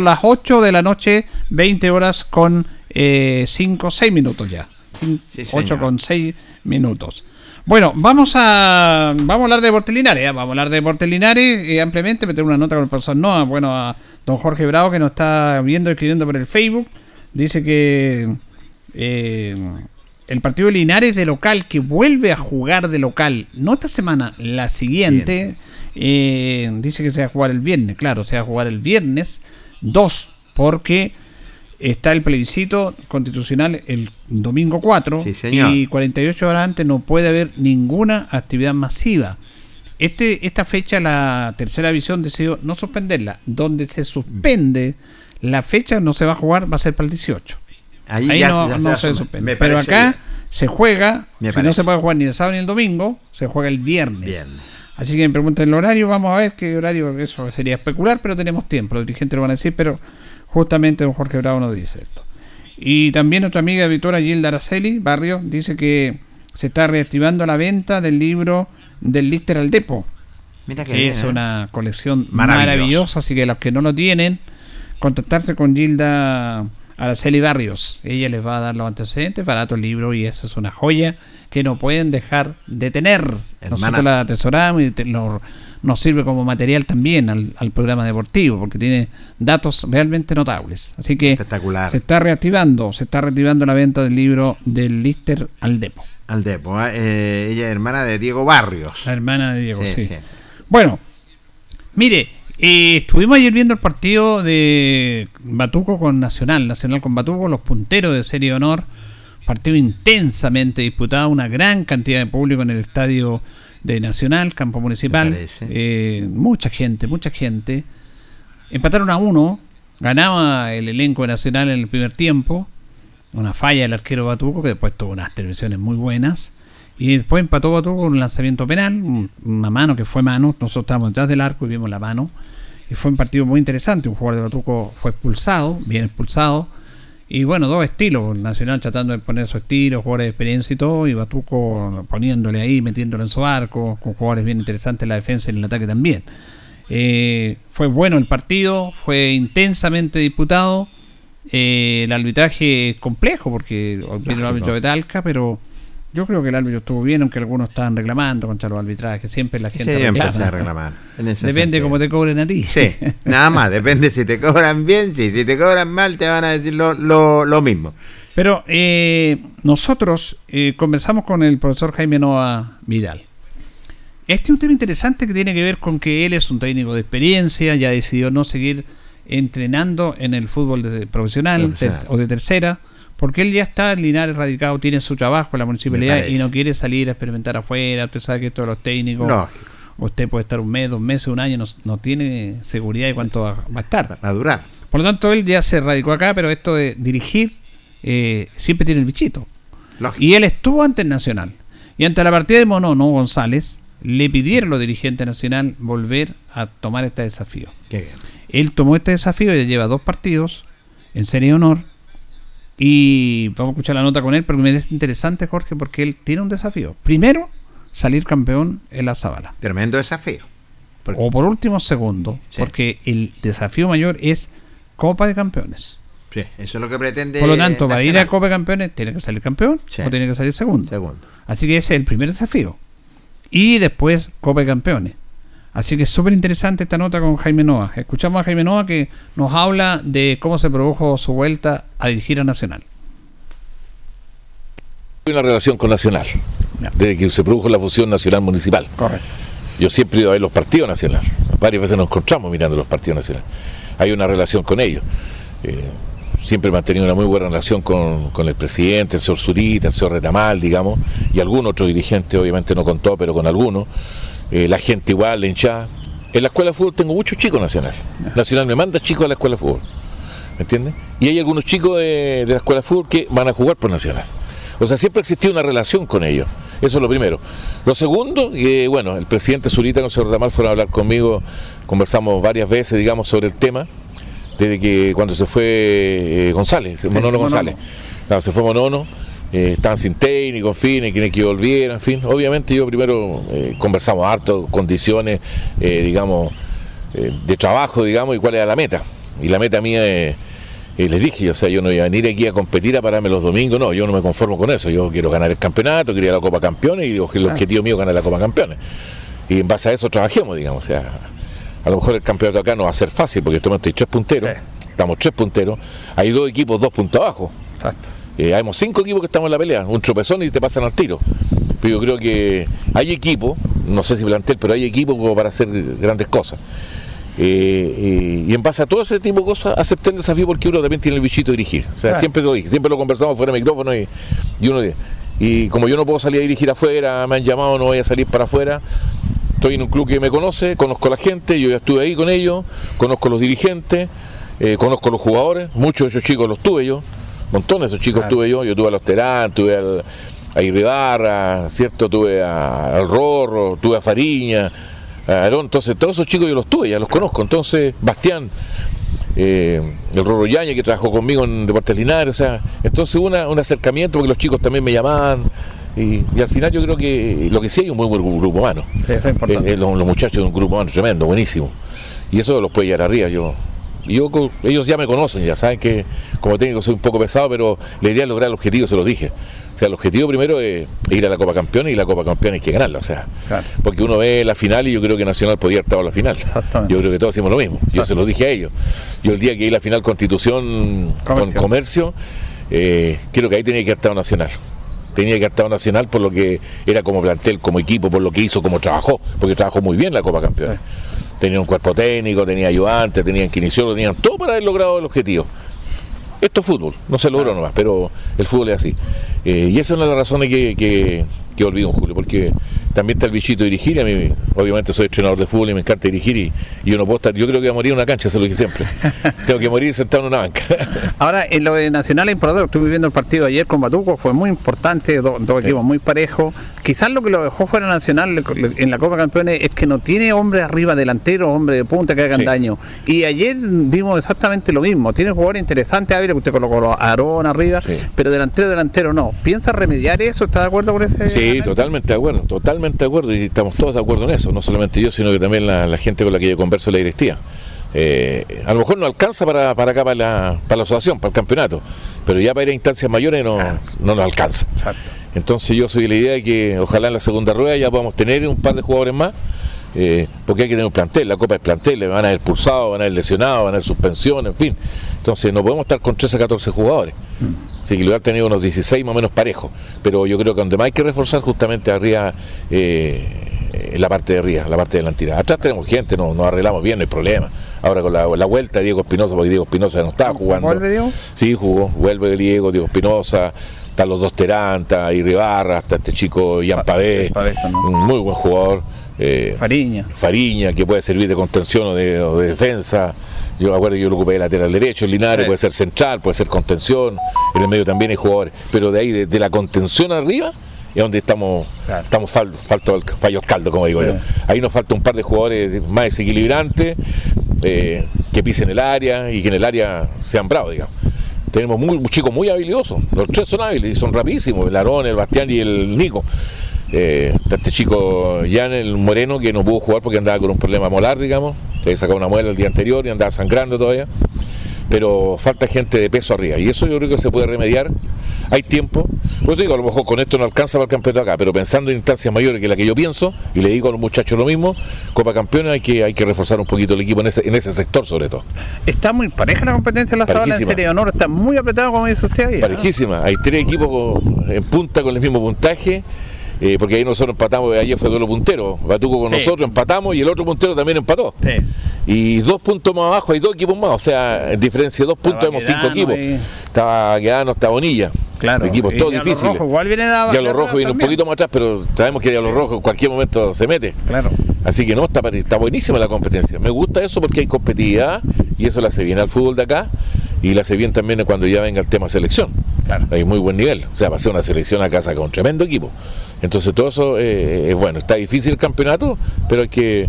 las 8 de la noche, 20 horas con 5, eh, 6 minutos ya. Sí, 8 señor. con 6 minutos. Bueno, vamos a vamos a hablar de Deportes Linares, ¿eh? vamos a hablar de Deportes Linares eh, ampliamente, meter una nota con el profesor Noah, bueno, a don Jorge Bravo que nos está viendo, escribiendo por el Facebook, dice que eh, el partido de Linares de local, que vuelve a jugar de local, no esta semana, la siguiente, eh, dice que se va a jugar el viernes, claro, se va a jugar el viernes 2, porque está el plebiscito constitucional el domingo 4 Sí, señor. y 48 horas antes no puede haber ninguna actividad masiva. Este, esta fecha la tercera división decidió no suspenderla. Donde se suspende la fecha no se va a jugar, va a ser para el 18. Ahí Ahí ya- no, ya no se suspende. Pero acá se juega, si no se puede jugar ni el sábado ni el domingo, se juega el viernes. Viernes. Así que me preguntan el horario, vamos a ver qué horario, eso sería especular, pero tenemos tiempo, los dirigentes lo van a decir, pero justamente don Jorge Bravo nos dice esto. Y también nuestra amiga editora Gilda Araceli Barrio dice que se está reactivando la venta del libro del Lister al Depo. Mira que bien, es ¿eh? una colección maravillosa, así que los que no lo tienen, contactarse con Gilda Araceli Barrios. Ella les va a dar los antecedentes, barato el libro y eso es una joya que no pueden dejar de tener. Nosotros la atesoramos y te- lo- nos sirve como material también al, al programa deportivo porque tiene datos realmente notables. Así que Espectacular. se está reactivando, se está reactivando la venta del libro del Lister al Depo. Al Depo, ¿eh? Eh, ella es hermana de Diego Barrios. La hermana de Diego, Sí, sí. sí. Bueno, mire, eh, estuvimos ayer viendo el partido de Batuco con Nacional, Nacional con Batuco, los punteros de Serie de Honor. Partido intensamente disputado, una gran cantidad de público en el estadio de Nacional, campo municipal. Eh, mucha gente, mucha gente. Empataron a uno, ganaba el elenco de Nacional en el primer tiempo. Una falla del arquero Batuco, que después tuvo unas televisiones muy buenas. Y después empató Batuco con un lanzamiento penal, un- una mano que fue mano. Nosotros estábamos detrás del arco y vimos la mano. Y fue un partido muy interesante. Un jugador de Batuco fue expulsado, bien expulsado. Y bueno, dos estilos. Nacional tratando de poner su estilo, jugadores de experiencia y todo. Y Batuco poniéndole ahí, metiéndolo en su arco, con jugadores bien interesantes en la defensa y en el ataque también. Eh, fue bueno el partido, fue intensamente disputado. Eh, el arbitraje es complejo porque vino el árbitro de Talca, pero yo creo que el árbitro estuvo bien, aunque algunos estaban reclamando contra los arbitrajes. Siempre la gente empecé reclama. a reclamar, en ese Depende sentido. cómo te cobren a ti. Sí, nada más, depende si te cobran bien, sí, si te cobran mal te van a decir lo, lo, lo mismo. Pero eh, nosotros eh, conversamos con el profesor Jaime Noa Vidal. Este es un tema interesante que tiene que ver con que él es un técnico de experiencia, ya decidió no seguir entrenando en el fútbol de- profesional, Profesional. ter- o de tercera, porque él ya está en Linares radicado, tiene su trabajo en la municipalidad y no quiere salir a experimentar afuera. Usted sabe que de los técnicos, Lógico. usted puede estar un mes, dos meses, un año, no, no tiene seguridad de cuánto va, va a estar. Va a durar. Por lo tanto, él ya se radicó acá, pero esto de dirigir eh, siempre tiene el bichito. Lógico. Y él estuvo ante el Nacional. Y ante la partida de Monono González, le pidieron los dirigentes nacional volver a tomar este desafío. Qué bien. Él tomó este desafío, ya lleva dos partidos en Serie de Honor. Y vamos a escuchar la nota con él, porque me es interesante, Jorge, porque él tiene un desafío. Primero, salir campeón en la Zabala. Tremendo desafío. O por último, segundo, Sí. porque el desafío mayor es Copa de Campeones. Sí, eso es lo que pretende. Por lo tanto, para ir a. Copa de Campeones, tiene que salir campeón Sí. o tiene que salir segundo. Segundo. Así que ese es el primer desafío. Y después Copa de Campeones. Así que es súper interesante esta nota con Jaime Noa. Escuchamos a Jaime Noa que nos habla de cómo se produjo su vuelta a dirigir a Nacional. Hay una relación con Nacional, desde que se produjo la fusión nacional municipal. Correcto. Yo siempre he ido a ver los partidos nacionales. Varias veces nos encontramos mirando los partidos nacionales. Hay una relación con ellos. Eh, siempre he mantenido una muy buena relación con, con el presidente, el señor Zurita, el señor Retamal, digamos, y algún otro dirigente, obviamente no con todo, pero con algunos. Eh, la gente igual, la hinchada. En la escuela de fútbol tengo muchos chicos nacional. Nacional me manda chicos a la escuela de fútbol. ¿Me entiendes? Y hay algunos chicos de, de la escuela de fútbol que van a jugar por Nacional. O sea, siempre existió una relación con ellos. Eso es lo primero. Lo segundo, que bueno, el presidente Zurita con el señor Damal fueron a hablar conmigo, conversamos varias veces, digamos, sobre el tema, desde que cuando se fue eh, González, Monono Monono. González. Claro, se fue Monono, eh, estaban sin técnico, en fin, y quieren que volviera, en fin. Obviamente yo primero eh, conversamos harto, condiciones, eh, digamos, eh, de trabajo, digamos, y cuál era la meta. Y la meta mía es, Y les dije, o sea, yo no iba a venir aquí a competir a pararme los domingos, no, yo no me conformo con eso, yo quiero ganar el campeonato, quiero ir a la Copa Campeones y el objetivo mío es ganar la Copa Campeones. Y en base a eso trabajemos, digamos, o sea, a lo mejor el campeonato acá no va a ser fácil porque estamos tres punteros, estamos tres punteros, hay dos equipos, dos puntos abajo. Exacto. Eh, hay cinco equipos que estamos en la pelea, un tropezón y te pasan al tiro. Pero yo creo que hay equipos, no sé si plantel, pero hay equipos como para hacer grandes cosas. Eh, eh, y en base a todo ese tipo de cosas, acepté el desafío porque uno también tiene el bichito de dirigir. O sea, siempre lo dije, siempre lo conversamos fuera de micrófono y, y uno y como yo no puedo salir a dirigir afuera, me han llamado, no voy a salir para afuera. Estoy en un club que me conoce, conozco a la gente, yo ya estuve ahí con ellos, conozco a los dirigentes, eh, conozco a los jugadores, muchos de esos chicos los tuve yo, montones de esos chicos tuve yo, yo tuve a los Terán, tuve al, a Irribarra, ¿cierto? Tuve a, al Rorro, tuve a Fariña, entonces todos esos chicos yo los tuve, ya los conozco. Entonces, Bastián, eh, el Rorro Yaña que trabajó conmigo en Deportes Linares, o sea, entonces una, un acercamiento porque los chicos también me llamaban. Y, al final yo creo que lo que sí hay un muy buen grupo humano. Sí, es importante. los, muchachos de un grupo humano tremendo, buenísimo. Y eso los puede llevar arriba. Yo, yo ellos ya me conocen, ya saben que como técnico soy un poco pesado, pero la idea es lograr el objetivo, se los dije sea, el objetivo primero es ir a la Copa Campeones y la Copa Campeones hay que ganarla, o sea, porque uno ve la final y yo creo que Nacional podía haber estado en la final. Yo creo que todos hacemos lo mismo. Yo se lo dije a ellos. Yo el día que hay la final Constitución con Comercio, eh, creo que ahí tenía que haber estado Nacional tenía que estado Nacional por lo que era como plantel, como equipo, por lo que hizo, como trabajó, porque trabajó muy bien la Copa Campeones. Tenía un cuerpo técnico, tenía ayudantes, tenían kinesiólogos, tenían todo para haber logrado el objetivo. Esto es fútbol, no se logró nomás, pero el fútbol es así. Eh, y esa es una de las razones que, que, que olvido, Julio, porque también está el bichito de dirigir. A mí, obviamente, soy entrenador de fútbol y me encanta dirigir. Y, yo no puedo estar, yo creo que voy a morir en una cancha, se lo dije siempre. Tengo que morir sentado en una banca. Ahora, en lo de Nacional e Importador, estuve viendo el partido ayer con Batuco, fue muy importante, dos equipos muy parejos. Quizás lo que lo dejó fuera Nacional en la Copa Campeones es que no tiene hombre arriba delantero, hombre de punta que hagan daño. Y ayer vimos exactamente lo mismo. Tiene jugadores interesantes, a ver, usted colocó a Aarón arriba, pero delantero, delantero no. ¿Piensa remediar eso? ¿Está de acuerdo con ese? Sí, totalmente de acuerdo, totalmente de acuerdo y estamos todos de acuerdo en eso, no solamente yo, sino que también la, gente con la que yo converso en la directiva. Eh, a lo mejor no alcanza para, para acá, para la, para la asociación, para el campeonato, pero ya para ir a instancias mayores no, no nos alcanza. Entonces yo soy de la idea de que ojalá en la segunda rueda ya podamos tener un par de jugadores más, eh, porque hay que tener un plantel, la Copa es plantel, van a haber pulsado, van a haber lesionado, van a haber suspensión, en fin. Entonces no podemos estar con 13 a 14 jugadores. Mm. Así que lugar tener unos 16 más o menos parejos. Pero yo creo que donde más hay que reforzar justamente arriba, eh, la parte de arriba, la parte delantera. Atrás tenemos gente, nos, arreglamos bien, no hay problema. Ahora con la, vuelta de Diego Espinosa, porque Diego Espinosa no estaba jugando. ¿Vuelve Diego? Sí, jugó. Vuelve Diego, Diego Espinosa, están los dos Teranta, Irribarra, hasta este chico Ian Pavé, un muy buen jugador. Eh, Fariña. Fariña, que puede servir de contención o de, defensa. Yo acuerdo que yo lo ocupé de lateral derecho, el Linares puede ser central, puede ser contención, en el medio también hay jugadores, pero de ahí, de, la contención arriba, es donde estamos, estamos fal, falto, fallos caldo, como digo yo. Ahí nos falta un par de jugadores más desequilibrantes, eh, que pisen el área y que en el área sean bravos, digamos. Tenemos muy, chicos muy habilidosos, los tres son hábiles y son rapidísimos, el Arón, el Bastián y el Nico. Eh, este chico Jan, el moreno, que no pudo jugar porque andaba con un problema molar, digamos. Le sacado una muela el día anterior y andaba sangrando todavía. Pero falta gente de peso arriba. Y eso yo creo que se puede remediar. Hay tiempo. Pues digo, a lo mejor con esto no alcanza para el campeonato acá, pero pensando en instancias mayores que la que yo pienso, y le digo a los muchachos lo mismo, Copa Campeones hay que, hay que reforzar un poquito el equipo en ese, en ese sector sobre todo. Está muy pareja la competencia en la sala en Serie Honor, está muy apretado como dice usted ahí. Parejísima, hay tres equipos en punta con el mismo puntaje eh, porque ahí nosotros empatamos, ayer fue duelo puntero, Batuco con nosotros, empatamos y el otro puntero también empató. Y dos puntos más abajo hay dos equipos más, o sea, en diferencia de dos puntos vemos cinco equipos. Estaba Quedano, está Bonilla. Claro. Equipos todos difíciles. igual viene Diablo Rojo viene un poquito más atrás, pero sabemos que Diablo Rojo en cualquier momento se mete. Claro. Así que no, está, está buenísima la competencia. Me gusta eso porque hay competitividad y eso la hace bien al fútbol de acá y la hace bien también cuando ya venga el tema selección. Claro. Hay muy buen nivel. O sea, va a ser una selección a casa con un tremendo equipo. Entonces todo eso eh, es bueno. Está difícil el campeonato, pero hay que...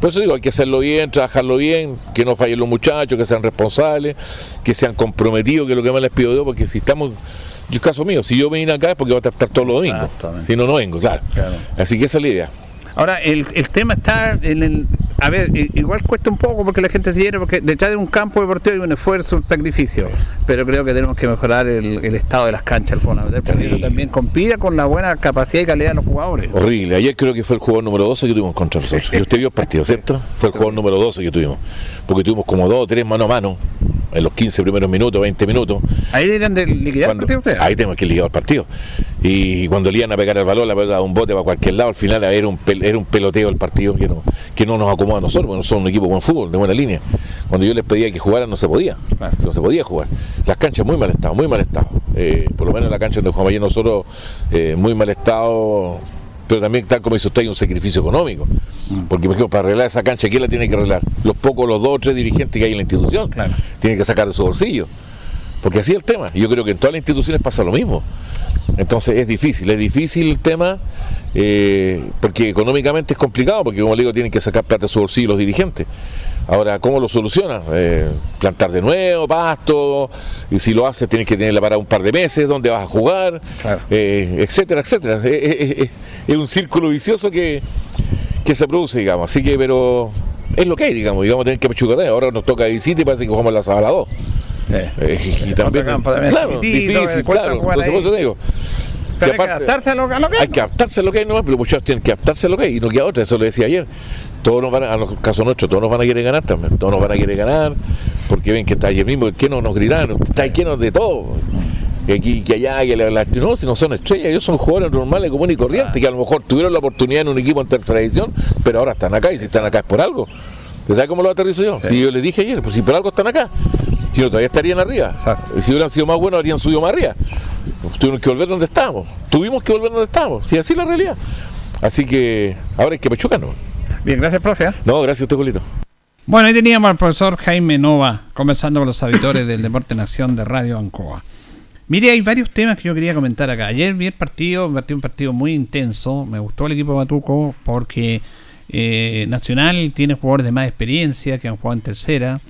Por eso digo, hay que hacerlo bien, trabajarlo bien, que no fallen los muchachos, que sean responsables, que sean comprometidos, que es lo que más les pido yo, porque si estamos yo caso mío, si yo vengo acá es porque voy a estar todos los domingos. Si no, no vengo, claro. Así que esa es la idea. Ahora, el, el tema está en el, a ver, igual cuesta un poco porque la gente se llena, porque detrás de un campo deportivo hay un esfuerzo, un sacrificio. Pero creo que tenemos que mejorar el, estado de las canchas, el porque también compida con la buena capacidad y calidad de los jugadores. Horrible. Ayer creo que fue el jugador número 12 que tuvimos contra nosotros. y usted vio el partido, ¿cierto? Fue el jugador número 12 que tuvimos. Porque tuvimos como dos o tres mano a mano en los 15 primeros minutos, 20 minutos. Ahí eran de liquidar el partido ustedes. Ahí tenemos que liquidar el partido. Y cuando le iban a pegar el balón, la verdad, un bote para cualquier lado, al final era un, era un peloteo el partido que no, que no nos acomoda a nosotros, porque no somos un equipo de buen fútbol, de buena línea. Cuando yo les pedía que jugaran, no se podía. No se podía jugar. Las canchas muy mal estado, muy mal estado. Eh, por lo menos la cancha donde jugamos ayer nosotros, eh, muy mal estado pero también tal como dice usted hay un sacrificio económico mm. porque para arreglar esa cancha quién la tiene que arreglar los pocos los dos o tres dirigentes que hay en la institución claro. tienen que sacar de su bolsillo porque así es el tema yo creo que en todas las instituciones pasa lo mismo entonces es difícil es difícil el tema eh, porque económicamente es complicado porque como le digo tienen que sacar plata de su bolsillo los dirigentes Ahora, ¿cómo lo soluciona? Eh, plantar de nuevo, pasto, y si lo haces tienes que tenerla para un par de meses, dónde vas a jugar, eh, etcétera, etcétera. Es, un círculo vicioso que, se produce, digamos. Así que, pero es lo que hay, digamos, y vamos a tener que pechugar. Ahora nos toca visita y parece que jugamos la sábado 2. Eh, y también, claro, difícil, claro, por supuesto digo. hay que adaptarse a lo, que hay. Hay que adaptarse a lo que hay nomás, pero muchachos tienen que adaptarse a lo que hay y no queda otra, eso lo decía ayer todos nos van a, los casos nuestros, todos nos van a querer ganar también, todos nos van a querer ganar, porque ven que está ayer mismo, que no nos gritaron, está lleno de todo. Que aquí, que allá, que la, no, si no son estrellas, ellos son jugadores normales, comunes y corrientes, que a lo mejor tuvieron la oportunidad en un equipo en tercera edición, pero ahora están acá, y si están acá es por algo. ¿Sabes cómo lo aterrizo yo? Si yo les dije ayer, pues si por algo están acá, si no todavía estarían arriba. Si hubieran sido más buenos, habrían subido más arriba. Tuvieron que volver donde estábamos. Tuvimos que volver donde estábamos. Si así es la realidad. Así que ahora hay que pechucarnos. Bien, gracias, profe. ¿eh? No, gracias a usted, Julito. Bueno, ahí teníamos al profesor Jaime Nova conversando con los auditores del Deporte Nación de Radio Ancoa. Mire, hay varios temas que yo quería comentar acá. Ayer vi el partido, un partido muy intenso. Me gustó el equipo de Batuco porque eh, Nacional tiene jugadores de más experiencia que han jugado en tercera,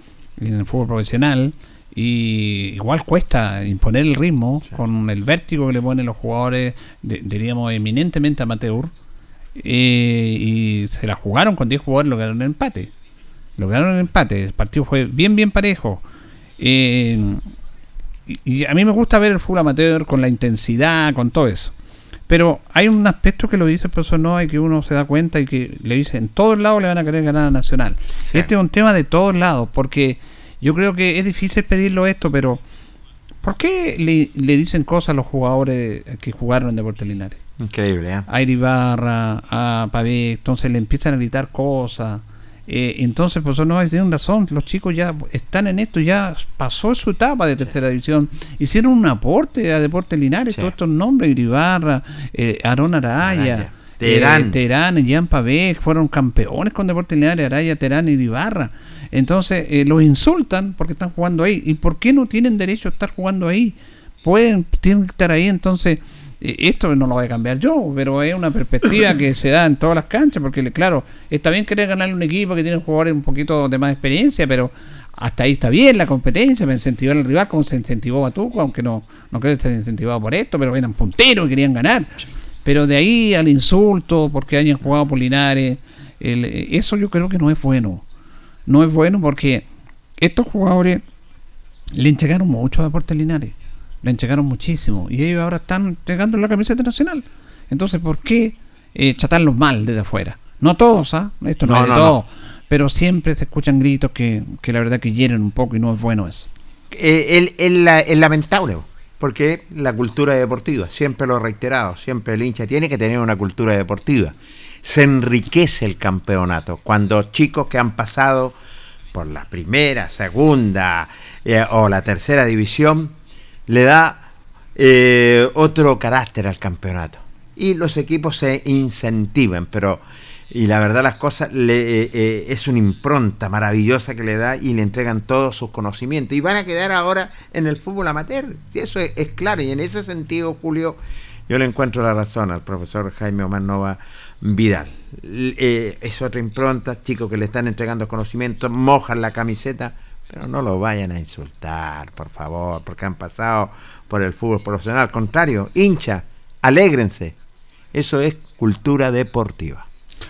en el fútbol profesional. Y igual cuesta imponer el ritmo con el vértigo que le ponen los jugadores, diríamos, eminentemente amateur eh, y se la jugaron con 10 jugadores, lo ganaron en empate. Lo ganaron en empate. El partido fue bien, bien parejo. Eh, y, a mí me gusta ver el fútbol amateur con la intensidad, con todo eso. Pero hay un aspecto que lo dice el profesor Noa y que uno se da cuenta y que le dice en todos lados le van a querer ganar a Nacional. Este es un tema de todos lados, porque yo creo que es difícil pedirlo esto, pero ¿por qué le, le dicen cosas a los jugadores que jugaron en Deportes Linares? Increíble, ¿eh? A Iribarra, a Pavé, entonces le empiezan a gritar cosas. Eh, entonces, pues no, tienen razón, los chicos ya están en esto, ya pasó su etapa de tercera división, hicieron un aporte a Deportes Linares, todos estos nombres, Iribarra, eh, Arón Araya, Terán, eh, Terán, Jean Pavé, fueron campeones con Deportes Linares, Araya, Terán y Iribarra. Entonces, eh, los insultan porque están jugando ahí. ¿Y por qué no tienen derecho a estar jugando ahí? Pueden, tienen que estar ahí, entonces esto no lo voy a cambiar yo, pero es una perspectiva que se da en todas las canchas, porque claro, está bien querer ganar un equipo que tiene jugadores un poquito de más experiencia, pero hasta ahí está bien la competencia, me incentivar al rival como se incentivó a Tuco, aunque no, no creo que esté incentivado por esto, pero eran punteros y querían ganar. Pero de ahí al insulto, porque hayan jugado por Linares, eso yo creo que no es bueno. No es bueno porque estos jugadores le entregaron mucho a Deportes Linares le enchegaron muchísimo y ellos ahora están llegando en la camiseta nacional. Entonces, ¿por qué eh, chatarlos mal desde afuera? No todos, ¿ah? Esto no, es de todo. Pero siempre se escuchan gritos que, que, la verdad que hieren un poco y no es bueno eso. Eh, es lamentable, porque la cultura deportiva, siempre lo he reiterado, siempre el hincha tiene que tener una cultura deportiva. Se enriquece el campeonato cuando chicos que han pasado por la primera, segunda eh, o la tercera división le da eh, otro carácter al campeonato. Y los equipos se incentivan, pero y la verdad las cosas le, eh, eh, es una impronta maravillosa que le da y le entregan todos sus conocimientos. Y van a quedar ahora en el fútbol amateur si eso es, claro. Y en ese sentido Julio yo le encuentro la razón al profesor Jaime Omar Nova Vidal. Es otra impronta chicos que le están entregando conocimientos mojan la camiseta pero no lo vayan a insultar, por favor, porque han pasado por el fútbol profesional. Al contrario, hincha, alégrense. Eso es cultura deportiva.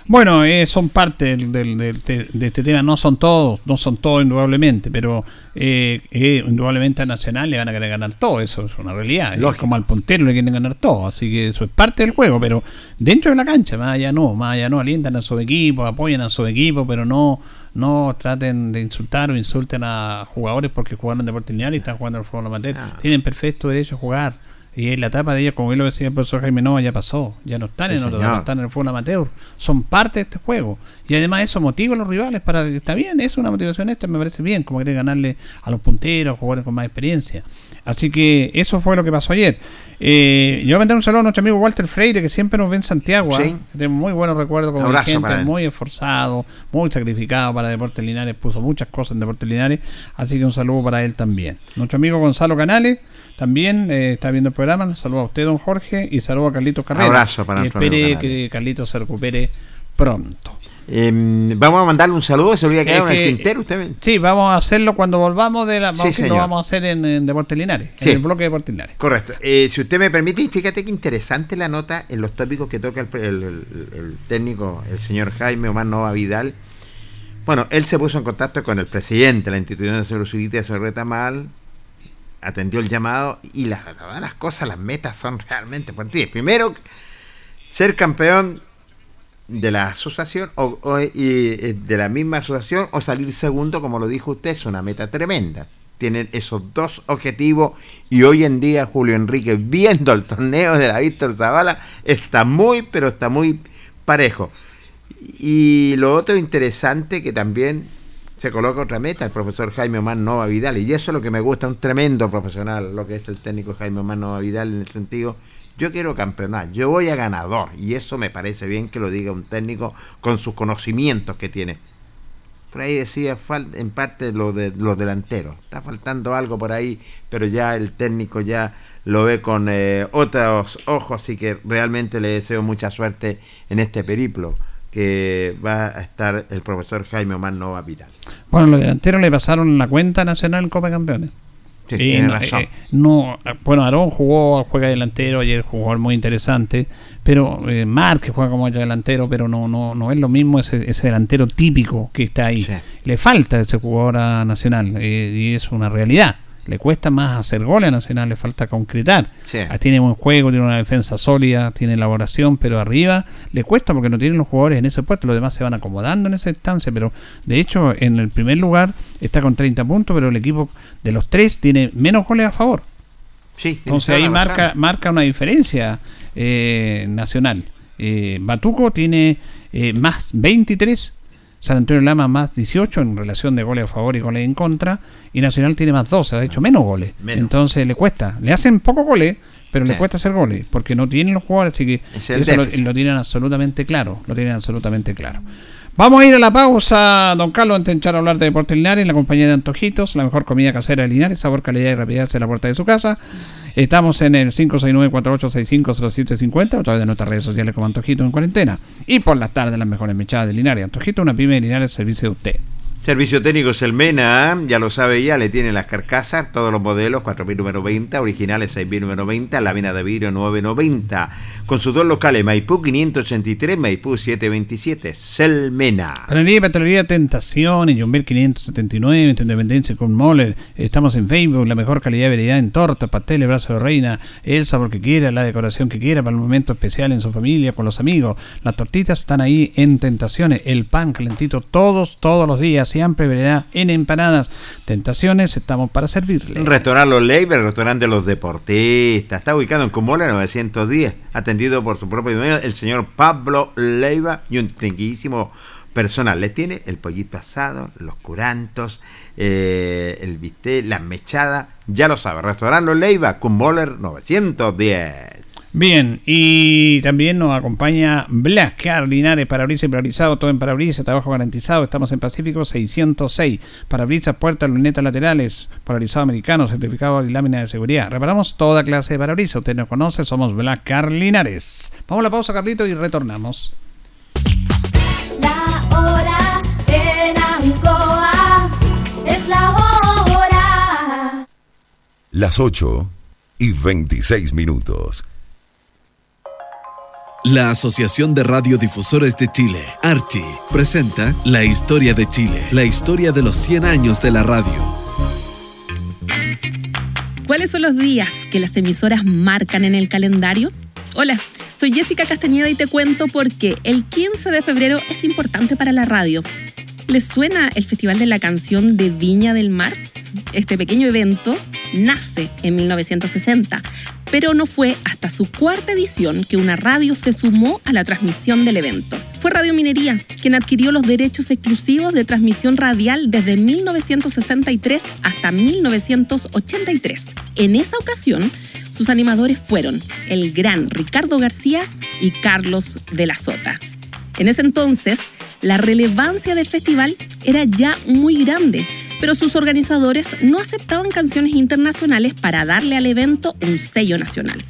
Bueno, eh, son parte del, del- del- de, este tema, no son todos, no son todos indudablemente, pero eh, eh, indudablemente a Nacional le van a querer ganar todo, eso es una realidad. Es Lógico. como al puntero le quieren ganar todo, así que eso es parte del juego, pero dentro de la cancha, más allá no, más allá no, alientan a su equipo, apoyan a su equipo, pero no no traten de insultar o insulten a jugadores porque jugaron en deporte lineal y están jugando al fútbol amateur. Ah. Tienen perfecto derecho a jugar. Y en la etapa de ellos, como bien lo decía el profesor Jaime Nova, ya pasó. Ya no están Sí, en otro, no están en el fútbol amateur. Son parte de este juego. Y además eso motiva a los rivales para que está bien, es una motivación esta, me parece bien, como querer ganarle a los punteros, jugadores con más experiencia. Así que eso fue lo que pasó ayer. Eh, yo voy a mandar un saludo a nuestro amigo Walter Freire, que siempre nos ve en Santiago. Sí. ¿ah? Tenemos muy buenos recuerdos como Abrazo gente muy esforzado, muy sacrificado para Deportes Linares, puso muchas cosas en Deportes Linares, así que un saludo para él también. Nuestro amigo Gonzalo Canales también eh, está viendo el programa, un saludo a usted, don Jorge, y saludo a Carlitos Carrera. Abrazo para y amigo espere que Carlitos se recupere pronto. Em, vamos a mandarle un saludo, se olvida que Es en el que- tintero. Usted... Sí, vamos a hacerlo cuando volvamos de la. Vamos, Sí, lo vamos a hacer en, en Deportes Linares, Sí. en el bloque de Deportes Linares. Correcto. Eh, si usted me permite, fíjate que interesante la nota en los tópicos que toca el, el- el- el técnico, el señor Jaime Omar Nova Vidal. Bueno, él se puso en contacto con el presidente de la institución de de Sorreta Mal, atendió el llamado y la verdad, las cosas, las metas son realmente fuertes. Primero, ser campeón de la asociación o, y, eh, de la misma asociación o salir segundo, como lo dijo usted, es una meta tremenda. Tienen esos dos objetivos y hoy en día Julio Enrique, viendo el torneo de la Víctor Zavala, está muy, pero está muy parejo. Y lo otro interesante que también se coloca otra meta, el profesor Jaime Omar Nova Vidal, y eso es lo que me gusta, un tremendo profesional, lo que es el técnico Jaime Omar Nova Vidal en el sentido, yo quiero campeonar, yo voy a ganador, y eso me parece bien que lo diga un técnico con sus conocimientos que tiene. Por ahí decía en parte lo de los delanteros, está faltando algo por ahí, pero ya el técnico ya lo ve con eh, otros ojos, así que realmente le deseo mucha suerte en este periplo que va a estar el profesor Jaime Omar Nova Vidal. Bueno, los delanteros le pasaron la cuenta nacional Copa Campeones. Sí, tiene no, razón. eh, no, bueno, Aarón jugó, juega delantero, ayer jugó muy interesante, pero eh, Márquez juega como delantero, pero no, no, no es lo mismo ese, ese delantero típico que está ahí. Sí. Le falta ese jugador a Nacional eh, y es una realidad. Le cuesta más hacer goles a Nacional, le falta concretar. Sí. Ah, Tiene buen juego, tiene una defensa sólida, tiene elaboración, pero arriba le cuesta porque no tienen los jugadores en ese puesto. Los demás se van acomodando en esa instancia, pero de hecho en el primer lugar está con 30 puntos, pero el equipo de los tres tiene menos goles a favor. Sí, Entonces ahí marca, marca una diferencia eh, nacional. Eh, Batuco tiene eh, más 23, San Antonio Lama más 18 en relación de goles a favor y goles en contra, y Nacional tiene más 12, ha hecho menos goles. Menos. Entonces le cuesta, le hacen pocos goles, pero le cuesta hacer goles, porque no tienen los jugadores, así que Es eso lo, lo tienen absolutamente claro, lo tienen absolutamente claro. Vamos a ir a la pausa, don Carlos, antes de echar a hablar de Deportes Linares, en la compañía de Antojitos, la mejor comida casera de Linares, sabor, calidad y rapidez en la puerta de su casa. Estamos en el 569-4865-0750, a través de nuestras redes sociales como Antojitos en cuarentena. Y por las tardes, las mejores mechadas de Linares. Antojito, una pyme de Linares, servicio de usted. Servicio técnico Selmena, ¿eh? ya lo sabe ya, le tiene las carcasas, todos los modelos, 4000 número 20, originales 6000 número 20, lámina de vidrio 990, con sus dos locales, Maipú 583, Maipú 727, Selmena. Panadería y Pastelería Tentaciones, Jumbel 579, entre Independencia con Moller. Estamos en Facebook, la mejor calidad y variedad en tortas, pasteles, brazo de reina, el sabor que quiera, la decoración que quiera para el momento especial en su familia, con los amigos. Las tortitas están ahí en Tentaciones, el pan calentito todos, todos los días, siempre variedad en empanadas. Tentaciones, estamos para servirle. Restaurante Los Leiber, restaurante de los deportistas. Está ubicado en Comola 910, por su propio dueño, el señor Pablo Leiva, y un distinguidísimo personal. Les tiene el pollito asado, los curantos, eh, el bistec, las mechadas. Ya lo sabe, restaurante Leiva, Cumboler 910. Bien, y también nos acompaña Black Car Linares, parabrisas y parabrisado, todo en parabrisas, trabajo garantizado. Estamos en Pacífico 606. Parabrisas, puertas, lunetas laterales, polarizado americano, certificado y lámina de seguridad. Reparamos toda clase de parabrisas. Usted nos conoce, somos Black Car Linares. Vamos a la pausa, Carlito, y retornamos. La hora en Ancoa es la hora. Las 8 y 26 minutos. La Asociación de Radiodifusores de Chile, Archi, presenta La Historia de Chile, la historia de los 100 años de la radio. ¿Cuáles son los días que las emisoras marcan en el calendario? Hola, soy Jessica Castañeda y te cuento por qué el 15 de febrero es importante para la radio. ¿Les suena el Festival de la Canción de Viña del Mar? Este pequeño evento nace en 1960, pero no fue hasta su cuarta edición que una radio se sumó a la transmisión del evento. Fue Radio Minería quien adquirió los derechos exclusivos de transmisión radial desde 1963 hasta 1983. En esa ocasión, sus animadores fueron el gran Ricardo García y Carlos de la Sota. En ese entonces, la relevancia del festival era ya muy grande, pero sus organizadores no aceptaban canciones internacionales para darle al evento un sello nacional.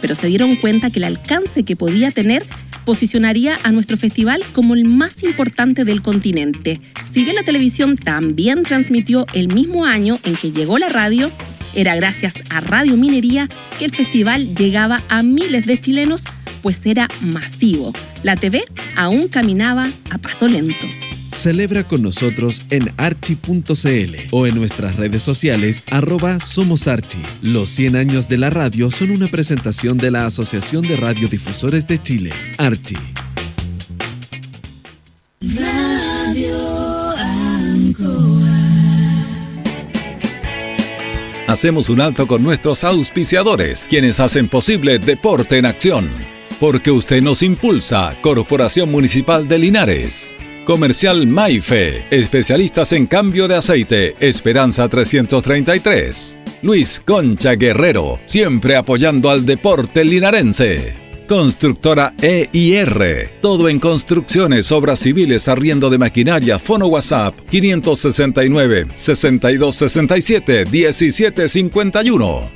Pero se dieron cuenta que el alcance que podía tener posicionaría a nuestro festival como el más importante del continente. Si bien la televisión también transmitió el mismo año en que llegó la radio, era gracias a Radio Minería que el festival llegaba a miles de chilenos, pues era masivo. La TV aún caminaba a paso lento. Celebra con nosotros en archi.cl o en nuestras redes sociales arroba Somos Archi. Los 100 años de la radio son una presentación de la Asociación de Radiodifusores de Chile, Archi. Radio Ancoa. Hacemos un alto con nuestros auspiciadores, quienes hacen posible Deporte en Acción. Porque usted nos impulsa, Corporación Municipal de Linares. Comercial Maife, especialistas en cambio de aceite, Esperanza 333. Luis Concha Guerrero, siempre apoyando al deporte linarense. Constructora EIR, todo en construcciones, obras civiles, arriendo de maquinaria, fono WhatsApp 569 6267 1751.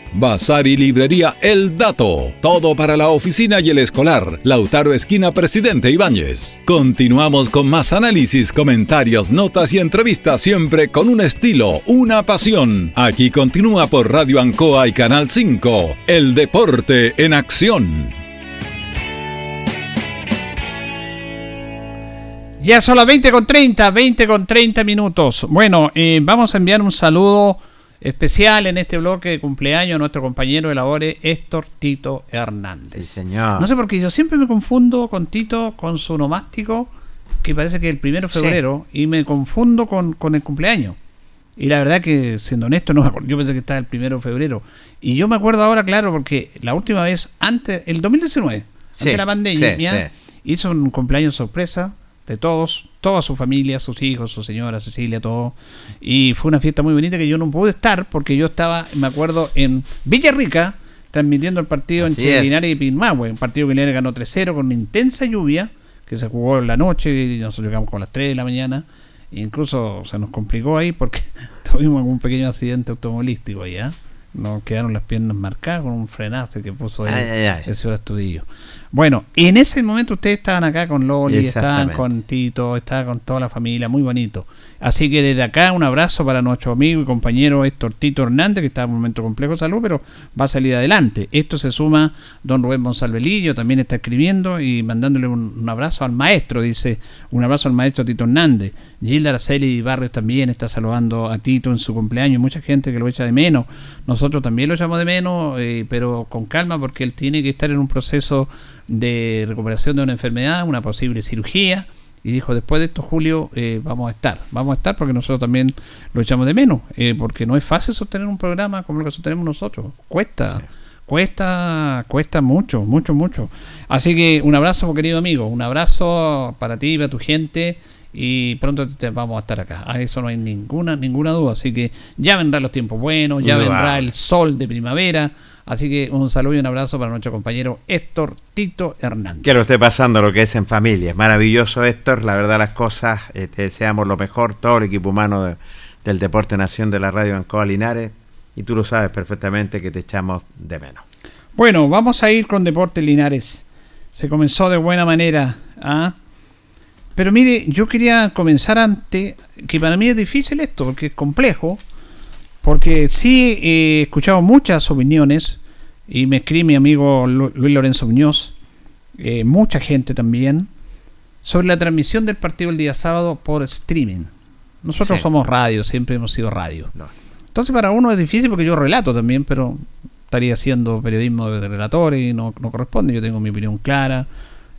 Bazar y Librería El Dato. Todo para la oficina y el escolar. Lautaro Esquina Presidente Ibáñez. Continuamos con más análisis, comentarios, notas y entrevistas, siempre con un estilo, una pasión. Aquí continúa por Radio Ancoa y Canal 5. El deporte en acción. Ya son las 20 con 30, 20 con 30 minutos. Bueno, eh, vamos a enviar un saludo especial en este bloque de cumpleaños nuestro compañero de labores, Héctor Tito Hernández. señor. No sé por qué yo siempre me confundo con Tito, con su nomástico, que parece que es el primero de febrero, y me confundo con, con el cumpleaños. Y la verdad que, siendo honesto, no me acuerdo. Yo pensé que estaba el primero de febrero. Y yo me acuerdo ahora, claro, porque la última vez, antes, el 2019, antes Sí, de la pandemia, sí, sí. hizo un cumpleaños sorpresa de todos, toda su familia, sus hijos, su señora, Cecilia, todo. Y fue una fiesta muy bonita que yo no pude estar porque yo estaba, me acuerdo, en Villarrica, transmitiendo el partido Así entre es. Linares y Pilmahue. Un partido que Linares ganó 3-0 con una intensa lluvia que se jugó en la noche y nosotros llegamos con las 3 de la mañana. E incluso se nos complicó ahí porque tuvimos un pequeño accidente automovilístico ahí, ¿ah? Nos quedaron las piernas marcadas con un frenazo que puso ahí Ay, ay, ay. el señor Astudillo. Bueno, en ese momento ustedes estaban acá con Loli, estaban con Tito, estaban con toda la familia, muy bonito. Así que desde acá un abrazo para nuestro amigo y compañero Héctor Tito Hernández, que está en un momento complejo de salud, pero va a salir adelante. Esto se suma don Rubén Monsalvelillo, también está escribiendo y mandándole un, un abrazo al maestro, dice, un abrazo al maestro Tito Hernández. Gilda Araceli Barrios también está saludando a Tito en su cumpleaños, mucha gente que lo echa de menos. Nosotros también lo echamos de menos, eh, pero con calma porque él tiene que estar en un proceso de recuperación de una enfermedad, una posible cirugía. Y dijo, después de esto, Julio, eh, vamos a estar. Vamos a estar porque nosotros también lo echamos de menos. eh, porque no es fácil sostener un programa como lo que sostenemos nosotros. Cuesta. Cuesta, cuesta mucho, mucho, mucho. Así que un abrazo, querido amigo. Un abrazo para ti y para tu gente. Y pronto te vamos a estar acá. A eso no hay ninguna, ninguna duda. Así que ya vendrán los tiempos buenos, ya vendrá el sol de primavera. Así que un saludo y un abrazo para nuestro compañero Héctor Tito Hernández. Que lo esté pasando lo que es en familia. Maravilloso, Héctor. La verdad, las cosas, eh, te deseamos lo mejor, todo el equipo humano de- del Deporte Nación de la Radio Ancoa Linares. Y tú lo sabes perfectamente que te echamos de menos. Bueno, vamos a ir con Deportes Linares. Se comenzó de buena manera. ¿ah? Pero mire, yo quería comenzar antes, que para mí es difícil esto, porque es complejo. Porque sí he escuchado muchas opiniones, y me escribe mi amigo Lu- Luis Lorenzo Muñoz, eh, mucha gente también, sobre la transmisión del partido el día sábado por streaming. Nosotros Sí. somos radio, siempre hemos sido radio. Entonces para uno es difícil porque yo relato también, pero estaría haciendo periodismo de relator y no, no corresponde. Yo tengo mi opinión clara.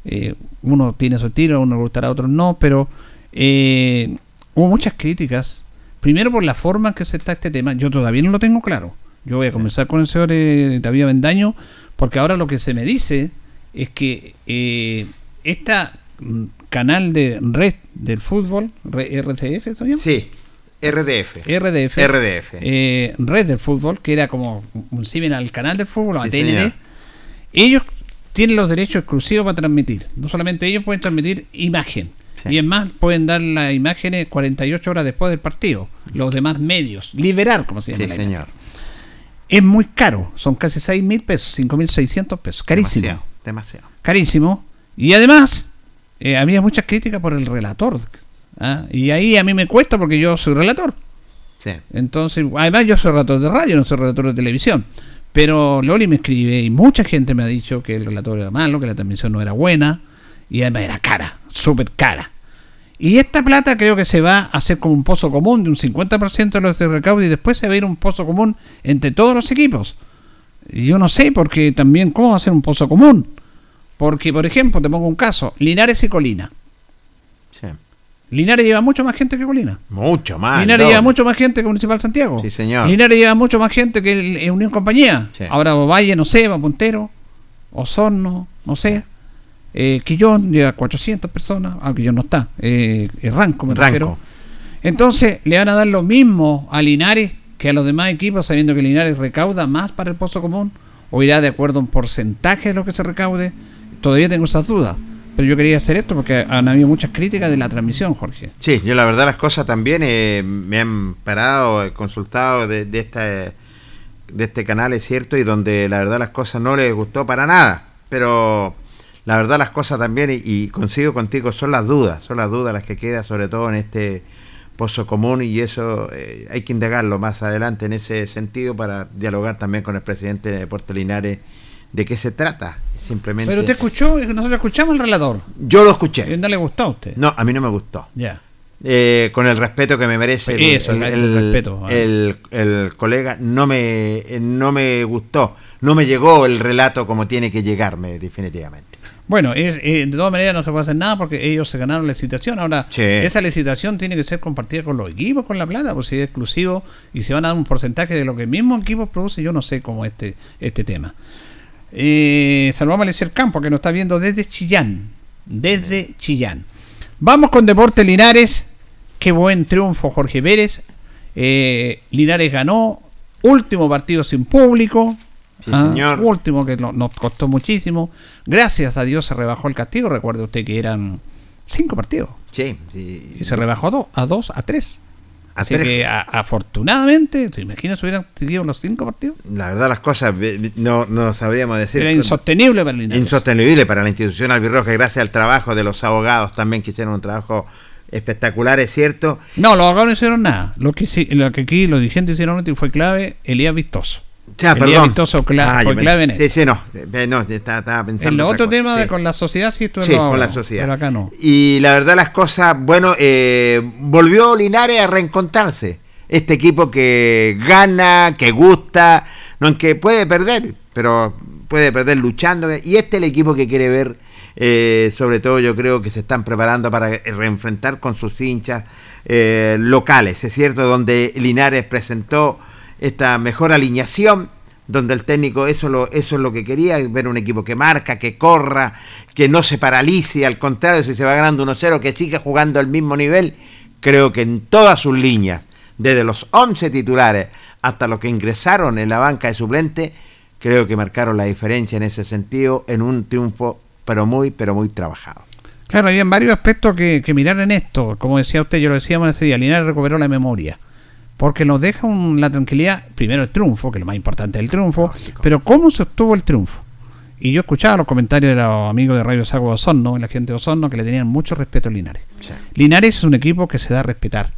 eh, uno tiene su estilo, a uno le gustará, a otros no, pero eh, hubo muchas críticas. Primero por la forma en que se está este tema. Yo todavía no lo tengo claro. Yo voy a comenzar con el señor eh, David Bendaño, porque ahora lo que se me dice es que eh, esta mm, canal de red del fútbol, RCF, ¿se llama? Sí, RDF. RDF. RDF. eh, Red del Fútbol, que era como un símil al canal del fútbol, a Sí, TNT. señor. Ellos tienen los derechos exclusivos para transmitir. No solamente ellos pueden transmitir imagen. Y es más, pueden dar las imágenes 48 horas después del partido. Los demás medios. Liberar, como se llama. Sí, señor. imagen. Es muy caro. Son casi 6 mil pesos, 5 mil 600 pesos. Carísimo. Demasiado, demasiado. Carísimo. Y además, eh, había muchas críticas por el relator. ¿ah? Y ahí a mí me cuesta porque yo soy relator. Sí. Entonces, además yo soy relator de radio, no soy relator de televisión. Pero Loli me escribe y mucha gente me ha dicho que el relator era malo, que la transmisión no era buena y además era cara, súper cara. Y esta plata creo que se va a hacer como un pozo común de un 50% de los de recaudo y después se va a ir un pozo común entre todos los equipos. Yo no sé, porque también, ¿cómo va a ser un pozo común? Porque, por ejemplo, te pongo un caso, Linares y Colina. Sí. Linares lleva mucho más gente que Colina. Mucho más. Linares lleva mucho más gente que Municipal Santiago. Sí, señor. Linares lleva mucho más gente que el, el Unión Compañía. Sí. Ahora Valle, no sé, va Puntero, Osorno, no sé. Eh, Quillón lleva 400 personas, ah, Quillón no está. Eh, Ranco, me Ranco. refiero. Entonces, le van a dar lo mismo a Linares que a los demás equipos, sabiendo que Linares recauda más para el pozo común, o irá de acuerdo a un porcentaje de lo que se recaude. Todavía tengo esas dudas. Pero yo quería hacer esto porque han habido muchas críticas de la transmisión, Jorge. Sí, yo la verdad las cosas también eh, me han parado, consultado de, de esta de este canal, es cierto, y donde la verdad las cosas no les gustó para nada. Pero la verdad las cosas también, y, y consigo contigo, son las dudas, son las dudas las que quedan, sobre todo en este pozo común, y eso eh, hay que indagarlo más adelante en ese sentido para dialogar también con el presidente de Deportes Linares de qué se trata. Simplemente. Pero usted escuchó, nosotros escuchamos el relator. Yo lo escuché. ¿No le gustó a usted? No, a mí no me gustó. Ya. eh, con el respeto que me merece el, Eso, el, el el- respeto, ah. el- el colega, no me, no me gustó, no me llegó el relato como tiene que llegarme definitivamente. Bueno, es- eh, de todas maneras no se puede hacer nada porque ellos se ganaron la licitación. Ahora, Sí. esa licitación tiene que ser compartida con los equipos, con la plata, pues si es exclusivo y se van a dar un porcentaje de lo que el mismo equipo produce, yo no sé cómo este, este tema. Eh, saludamos a Eliezer Campo que nos está viendo desde Chillán. Desde Chillán. Vamos con Deporte Linares. Qué buen triunfo, Jorge Pérez. Eh, Linares ganó. Último partido sin público. Sí, Ah, señor. Último que no- nos costó muchísimo. Gracias a Dios se rebajó el castigo. Recuerde usted que eran cinco partidos. Sí, sí. Y se rebajó a dos, a dos, a tres. A Así tres. que a- afortunadamente, ¿te imaginas si hubieran seguido los cinco partidos? La verdad las cosas no, no sabríamos decir. Era insostenible para Linares. Insostenible para la institución albirroja, gracias al trabajo de los abogados también que hicieron un trabajo espectacular, es cierto. No, los abogados no hicieron nada. Lo que, lo que aquí los dirigentes hicieron fue clave, Elías Vistoso. Perdón. Vistoso cla- Ah, fue yo clave en pensé- eso. Sí, sí, no. eh, no, estaba, estaba pensando. En lo otro cosa, tema de con la sociedad sí estuvo Sí, con la sociedad. Pero acá no. Y la verdad las cosas, bueno, eh, volvió Linares a reencontrarse. Este equipo que gana, que gusta, no en que puede perder, pero puede perder luchando. Y este es el equipo que quiere ver, eh, sobre todo yo creo que se están preparando para reenfrentar con sus hinchas eh, locales, es cierto, donde Linares presentó esta mejor alineación donde el técnico eso lo es lo que quería ver un equipo que marca que corra que no se paralice al contrario si se va ganando 1-0 que siga jugando al mismo nivel creo que en todas sus líneas desde los 11 titulares hasta los que ingresaron en la banca de suplente creo que marcaron la diferencia en ese sentido en un triunfo pero muy pero muy trabajado Claro, había varios aspectos que, que mirar en esto. Como decía usted, yo lo decíamos ese día, Linares recuperó la memoria. Porque nos deja un- la tranquilidad, primero el triunfo, que lo más importante es el triunfo, pero cómo se obtuvo el triunfo. Y yo escuchaba los comentarios de los amigos de Radio Sago de Osorno, la gente de Osorno, que le tenían mucho respeto a Linares. Linares es un equipo que se da a respetar.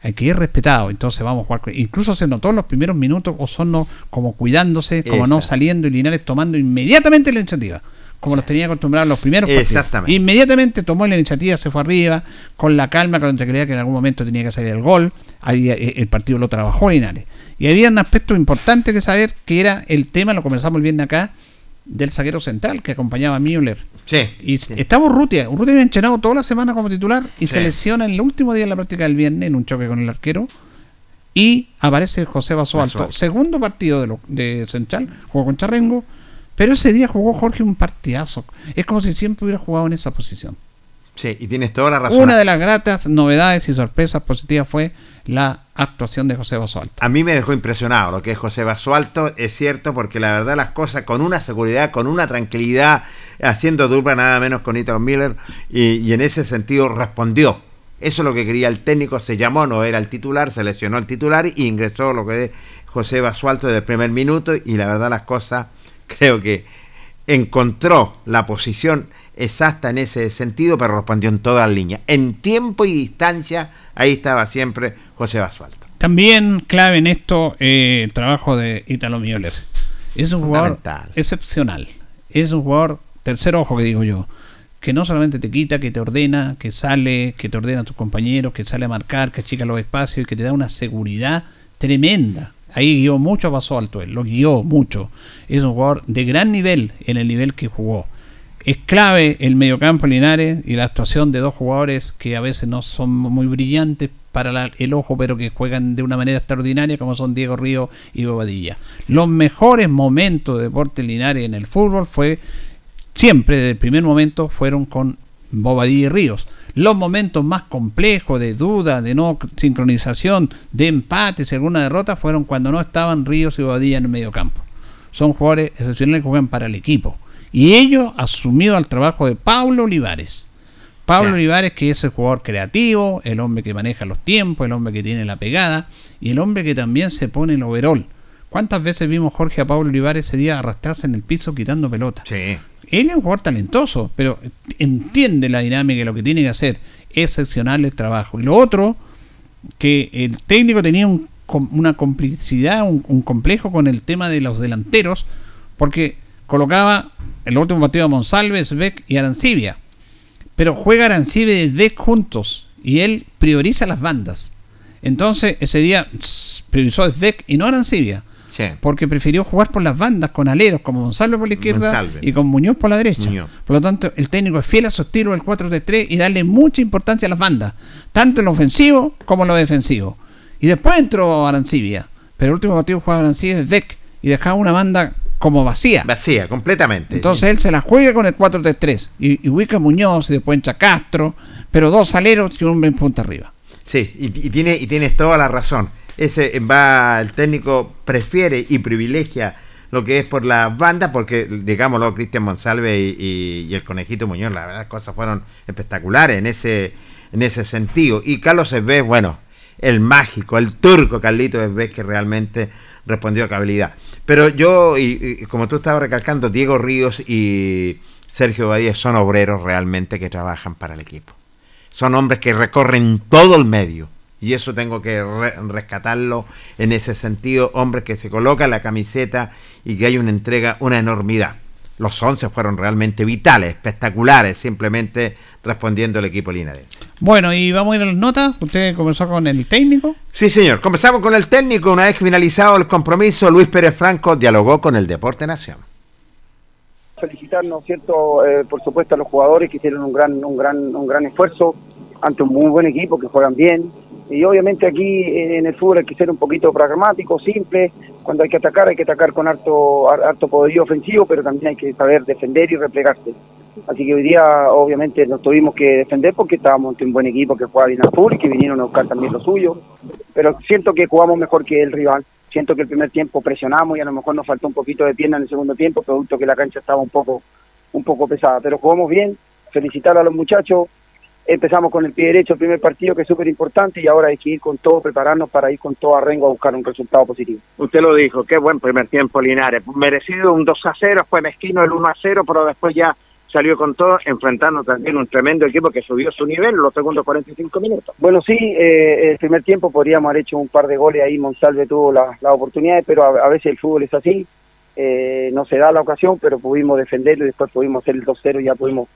Hay que ir respetado, entonces vamos a jugar. con- Incluso se notó en los primeros minutos Osorno como cuidándose, como no saliendo y Linares tomando inmediatamente la iniciativa. Como los tenía acostumbrados los primeros partidos. Exactamente. Inmediatamente tomó la iniciativa, se fue arriba, con la calma, con la tranquilidad que en algún momento tenía que salir el gol. Había- eh, el partido lo trabajó Linares. Y había un aspecto importante que saber, que era el tema, lo comenzamos viendo acá, del zaguero central que acompañaba a Müller. Sí. Y estaba Urrutia. Urrutia había entrenado toda la semana como titular y se lesiona en el último día de la práctica del viernes en un choque con el arquero. Y aparece José Basualto. Basualto. Segundo partido de, lo- de Central, jugó con Charrengo. Pero ese día jugó Jorge un partidazo. Es como si siempre hubiera jugado en esa posición. sí y tienes toda la razón Una de las gratas novedades y sorpresas positivas fue la actuación de José Basualto. A mí me dejó impresionado lo que es José Basualto, es cierto, porque la verdad las cosas con una seguridad, con una tranquilidad, haciendo dupla nada menos con Ethan Miller, y, y en ese sentido respondió. Eso es lo que quería el técnico, se llamó, no era el titular, se lesionó el titular y ingresó lo que es José Basualto desde el primer minuto y la verdad las cosas creo que encontró la posición exacta en ese sentido, pero respondió en todas las líneas. En tiempo y distancia, ahí estaba siempre José Basualto. También clave en esto eh, el trabajo de Italo Müller. Es un jugador excepcional. Es un jugador tercer ojo que digo yo. Que no solamente te quita, que te ordena, que sale, que te ordena a tus compañeros, que sale a marcar, que achica los espacios y que te da una seguridad tremenda. Ahí guió mucho a Paso Alto él, lo guió mucho. Es un jugador de gran nivel en el nivel que jugó. Es clave el mediocampo Linares y la actuación de dos jugadores que a veces no son muy brillantes para la- el ojo, pero que juegan de una manera extraordinaria, como son Diego Río y Bobadilla. Los mejores momentos de Deportes Linares en el fútbol fue siempre, desde el primer momento, fueron con Bobadilla y Ríos. Los momentos más complejos, de duda, de no sincronización, de empates y alguna derrota, fueron cuando no estaban Ríos y Bobadilla en el medio campo. Son jugadores excepcionales que juegan para el equipo. Y ello asumido al trabajo de Pablo Olivares. Pablo. Olivares, que es el jugador creativo, el hombre que maneja los tiempos, el hombre que tiene la pegada y el hombre que también se pone el overall. ¿Cuántas veces vimos Jorge a Pablo Olivares ese día arrastrarse en el piso quitando pelota? Sí. Él es un jugador talentoso, pero entiende la dinámica y lo que tiene que hacer. Excepcional el trabajo. Y lo otro, que el técnico tenía un una complicidad, un, complejo con el tema de los delanteros, porque colocaba el último partido a Monsalves, Beck y Arancibia. Pero juega Arancibia y Beck juntos. Y él prioriza las bandas. Entonces, ese día priorizó Svek y no Arancibia. Sí. Porque prefirió jugar por las bandas con aleros como Gonzalo por la izquierda Monsalve. y con Muñoz por la derecha. Muñoz. Por lo tanto, el técnico es fiel a su estilo del 4-3-3 y darle mucha importancia a las bandas, tanto en lo ofensivo como en lo defensivo. Y después entró Arancibia, pero el último partido jugaba Arancibia es Beck y dejaba una banda como vacía. Vacía, completamente. Entonces él se la juega con el 4-3-3 y, y ubica Muñoz y después entra Castro, pero dos aleros y un en punta arriba. Sí, y, y tiene, y tienes toda la razón. Ese va, el técnico prefiere y privilegia lo que es por la banda, porque digámoslo, Cristian Monsalve y, el conejito Muñoz, la verdad, las cosas fueron espectaculares en ese, en ese sentido. Y Carlos Esbés, bueno, el mágico, el turco Carlito Esbés, que realmente respondió a habilidad. Pero yo, como tú estabas recalcando, Diego Ríos y Sergio Badía son obreros realmente que trabajan para el equipo son hombres que recorren todo el medio. Y eso tengo que re- rescatarlo en ese sentido. Hombres que se colocan la camiseta y que hay una entrega, una enormidad. Los 11 fueron realmente vitales, espectaculares, simplemente respondiendo el equipo linarense. Bueno, y vamos a ir a las notas. Usted comenzó con el técnico. Sí, señor. Comenzamos con el técnico. Una vez finalizado el compromiso, Luis Pérez Franco dialogó con el Deporte Nación. felicitar, ¿no es cierto? Eh, por supuesto a los jugadores que hicieron un gran, un gran, un gran esfuerzo ante un muy buen equipo que juegan bien. Y obviamente aquí eh, en el fútbol hay que ser un poquito pragmático, simple. Cuando hay que atacar, hay que atacar con harto, har- harto poderío ofensivo, pero también hay que saber defender y replegarse. Así que hoy día, obviamente, nos tuvimos que defender porque estábamos ante un buen equipo que juega bien al fútbol y que vinieron a buscar también lo suyo. Pero siento que jugamos mejor que el rival. Siento que el primer tiempo presionamos y a lo mejor nos faltó un poquito de pierna en el segundo tiempo, producto que la cancha estaba un poco, un poco pesada. Pero jugamos bien, felicitar a los muchachos. Empezamos con el pie derecho el primer partido, que es súper importante, y ahora hay que ir con todo, prepararnos para ir con todo a Rengo a buscar un resultado positivo. Usted lo dijo, qué buen primer tiempo Linares. Merecido un 2 a 0, fue mezquino el 1 a 0, pero después ya salió con todo, enfrentando también un tremendo equipo que subió su nivel en los segundos 45 minutos. Bueno, sí, eh, el primer tiempo podríamos haber hecho un par de goles ahí, Monsalve tuvo la- las oportunidades, pero a, a veces el fútbol es así, eh, no se da la ocasión, pero pudimos defenderlo y después pudimos hacer el 2-0 y ya pudimos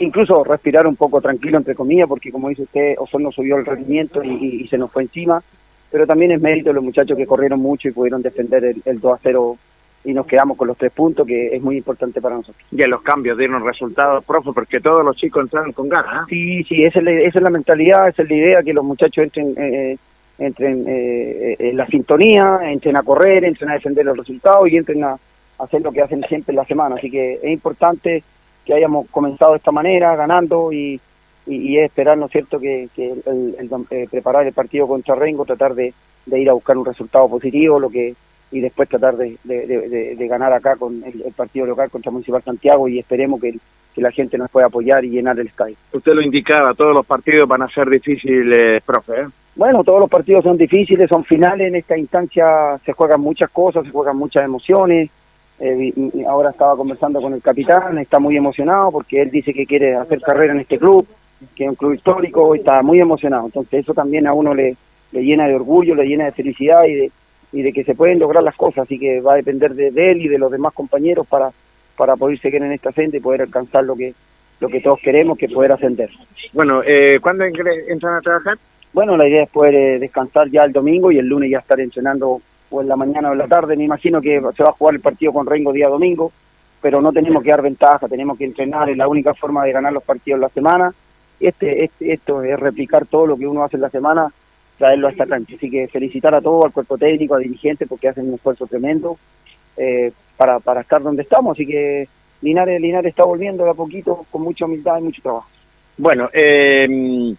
incluso respirar un poco tranquilo, entre comillas, porque como dice usted, Osorno subió el rendimiento y, se nos fue encima, pero también es mérito de los muchachos que corrieron mucho y pudieron defender el, el 2-0 y nos quedamos con los tres puntos, que es muy importante para nosotros. Y en los cambios dieron resultados, profe, porque todos los chicos entraron con ganas. ¿eh? Sí, sí, esa es, la, esa es la mentalidad, esa es la idea, que los muchachos entren, eh, entren eh, en la sintonía, entren a correr, entren a defender los resultados y entren a, a hacer lo que hacen siempre en la semana. Así que es importante que hayamos comenzado de esta manera, ganando y, y, y es esperar, ¿no es cierto?, que, que el, el- eh, preparar el partido contra Rengo, tratar de, de ir a buscar un resultado positivo, lo que y después tratar de, de- de- de- de ganar acá con el, el partido local contra Municipal Santiago y esperemos que, que la gente nos pueda apoyar y llenar el estadio. Usted lo indicaba, todos los partidos van a ser difíciles, profe. ¿eh? Bueno, todos los partidos son difíciles, son finales, en esta instancia se juegan muchas cosas, se juegan muchas emociones. Eh, y- y ahora estaba conversando con el capitán, está muy emocionado porque él dice que quiere hacer carrera en este club, que es un club histórico, y está muy emocionado. Entonces eso también a uno le, le llena de orgullo, le llena de felicidad y de, y de que se pueden lograr las cosas, así que va a depender de, de él y de los demás compañeros para, para poder seguir en esta senda y poder alcanzar lo que, lo que todos queremos, que poder ascender. Bueno, eh, ¿cuándo entran a trabajar? Bueno, la idea es poder eh, descansar ya el domingo y el lunes ya estar entrenando o en la mañana o en la tarde. Me imagino que se va a jugar el partido con Rengo día domingo, pero no tenemos que dar ventaja, tenemos que entrenar, es la única forma de ganar los partidos en la semana. Este, este, esto es replicar todo lo que uno hace en la semana, traerlo a esta cancha. Así que felicitar a todo, al cuerpo técnico, a dirigentes, porque hacen un esfuerzo tremendo eh, para, para estar donde estamos. Así que Linares, Linares está volviendo a poquito con mucha humildad y mucho trabajo. Bueno, eh,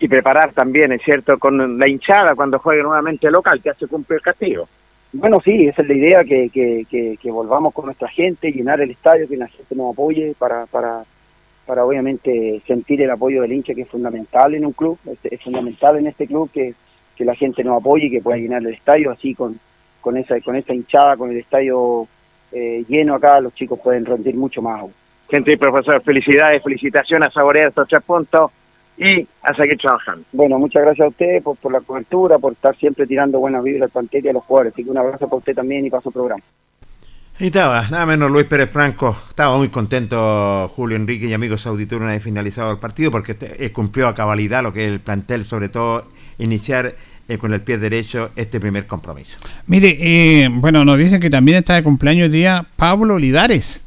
y preparar también, es cierto, con la hinchada cuando juegue nuevamente local, que hace cumplir el castigo. Bueno, sí, esa es la idea, que, que, que, que volvamos con nuestra gente, llenar el estadio, que la gente nos apoye para, para, para obviamente sentir el apoyo del hincha, que es fundamental en un club, es, es fundamental en este club que, que la gente nos apoye y que pueda llenar el estadio, así con, con, esa, con esa hinchada, con el estadio eh, lleno acá, los chicos pueden rendir mucho más. Gente y profesor, felicidades, felicitaciones a saborear estos tres puntos y a seguir trabajando. Bueno, muchas gracias a usted por, por la cobertura, por estar siempre tirando buenas vibras al plantel y a los jugadores, así que un abrazo para usted también y para su programa. Y estaba, nada menos Luis Pérez Franco, estaba muy contento Julio Enrique y amigos auditores una vez finalizado el partido porque te- eh, cumplió a cabalidad lo que es el plantel, sobre todo iniciar eh, con el pie derecho este primer compromiso. Mire, eh, bueno, nos dicen que también está de cumpleaños día Pablo Olivares.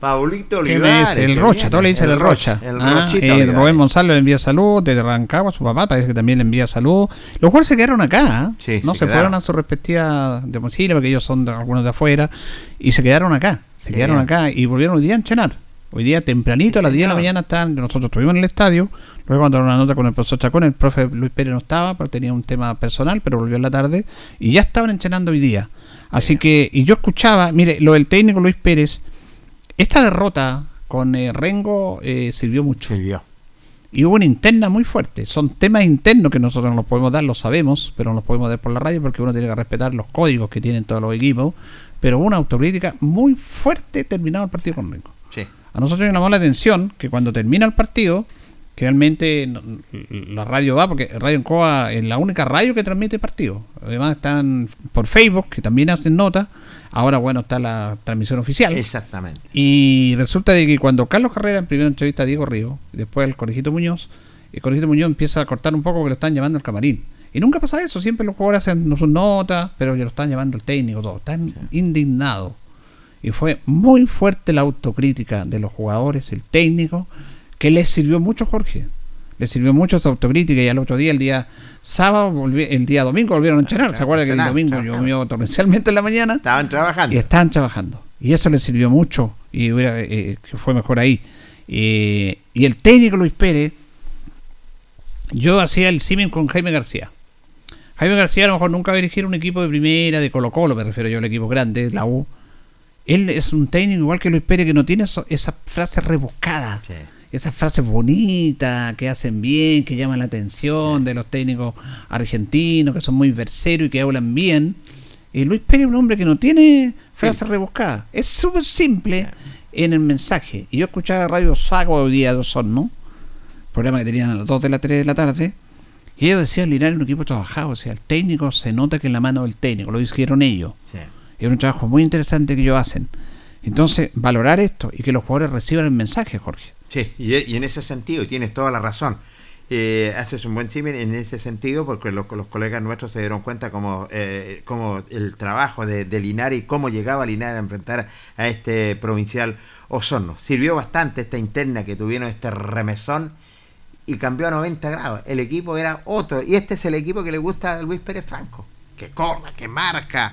Paulito ¿Qué me Olivares. dice? El Rocha, todo le dice el, Rocha. El Ah, Rochita eh. Rubén Gonzalo le envía salud, desde Rancagua, su papá parece que también le envía salud. Los jugadores se quedaron acá, ¿ah? Sí, no se se, fueron a su respectiva domicilio, porque ellos son de- algunos de afuera, y se quedaron acá, se Sí. quedaron acá y volvieron hoy día a entrenar. Hoy día tempranito, a las 10 de la mañana estaban, nosotros estuvimos en el estadio, luego mandaron una nota con el profesor Chacón, el profe Luis Pérez no estaba, pero tenía un tema personal, pero volvió en la tarde, y ya estaban entrenando hoy día. Así que, y yo escuchaba, mire, lo del técnico Luis Pérez, esta derrota con eh, Rengo eh, sirvió mucho. Sirvió. Y hubo una interna muy fuerte. Son temas internos que nosotros no los podemos dar, lo sabemos, pero no los podemos dar por la radio porque uno tiene que respetar los códigos que tienen todos los equipos. Pero hubo una autocrítica muy fuerte terminado el partido con Rengo. Sí. A nosotros nos llamó la atención que cuando termina el partido, que realmente no- la radio va, porque Radio Encoa es la única radio que transmite partidos. Además están por Facebook, que también hacen notas. Ahora, bueno, está la transmisión oficial. Exactamente. Y resulta de que cuando Carlos Carrera en primera entrevista a Diego Río, y después el Corejito Muñoz, el Corejito Muñoz empieza a cortar un poco que lo están llamando al camarín. Y nunca pasa eso, siempre los jugadores hacen sus notas, pero ya lo están llamando al técnico, todo. Están indignados. Y fue muy fuerte la autocrítica de los jugadores, el técnico, que les sirvió mucho, Jorge. Les sirvió mucho esa autocrítica y al otro día, el día sábado, volvi- el día domingo volvieron a entrenar. ¿Se acuerda que el domingo llovió torrencialmente en la mañana? Estaban trabajando. Y estaban trabajando. Y eso les sirvió mucho y hubiera, eh, que fue mejor ahí. Eh, y el técnico Luis Pérez, yo hacía el símil con Jaime García. Jaime García a lo mejor nunca va a dirigir un equipo de primera, de Colo Colo, me refiero yo al equipo grande, la U. Él es un técnico igual que Luis Pérez que no tiene eso- esa frase rebuscada. Esas frases bonitas que hacen bien, que llaman la atención de los técnicos argentinos, que son muy verseros y que hablan bien. Y Luis Pérez es un hombre que no tiene frases rebuscadas. Es súper simple en el mensaje. Y yo escuchaba Radio Sago hoy día, dos son, ¿no? Programa que tenían a las 2 de la 3 de la tarde. Y ellos decían, Linares es un equipo trabajado. O sea, el técnico se nota que en la mano del técnico, lo dijeron ellos. Sí. Es un trabajo muy interesante que ellos hacen. Entonces, valorar esto y que los jugadores reciban el mensaje, Jorge. Sí, y, y en ese sentido, tienes toda la razón. Eh, haces un buen símil en ese sentido porque los, los colegas nuestros se dieron cuenta como, eh, como el trabajo de, de Linares y cómo llegaba Linares a enfrentar a este provincial Osorno. Sirvió bastante esta interna que tuvieron este remesón y cambió a 90 grados. El equipo era otro y este es el equipo que le gusta a Luis Pérez Franco. Que corra, que marca,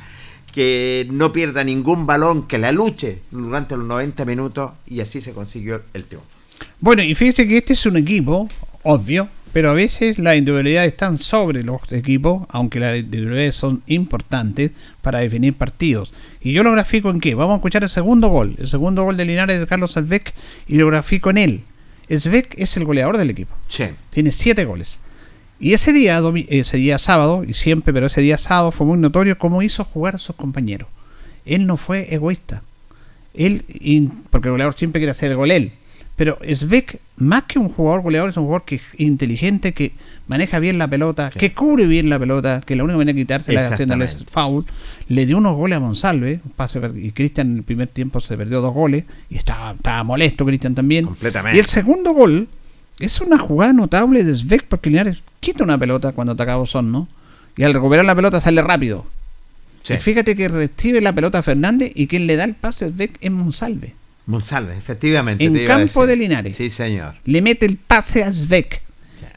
que no pierda ningún balón, que la luche durante los 90 minutos y así se consiguió el triunfo. Bueno, y fíjese que este es un equipo, obvio, pero a veces las individualidades están sobre los equipos, aunque las individualidades son importantes para definir partidos. Y yo lo grafico en qué? Vamos a escuchar el segundo gol, el segundo gol de Linares de Carlos Albeck, y lo grafico en él. Albeck es el goleador del equipo. Sí. Tiene siete goles. Y ese día, ese día sábado, y siempre, pero ese día sábado fue muy notorio cómo hizo jugar a sus compañeros. Él no fue egoísta. Él, porque el goleador siempre quiere hacer el gol él. Pero Svek, más que un jugador goleador, es un jugador que es inteligente, que maneja bien la pelota, que cubre bien la pelota, que la única manera de quitársela es haciéndole Exactamente. foul. Le dio unos goles a Monsalve, un pase y Cristian en el primer tiempo se perdió dos goles, y estaba, estaba molesto Cristian también. Completamente. Y el segundo gol es una jugada notable de Svek, porque Linares quita una pelota cuando ataca a Bosón, ¿no? Y al recuperar la pelota sale rápido. Sí. Y fíjate que recibe la pelota a Fernández y quien le da el pase a Svek es Monsalve. Monsalve, efectivamente. En te campo de Linares. Sí, señor. Le mete el pase a Svek.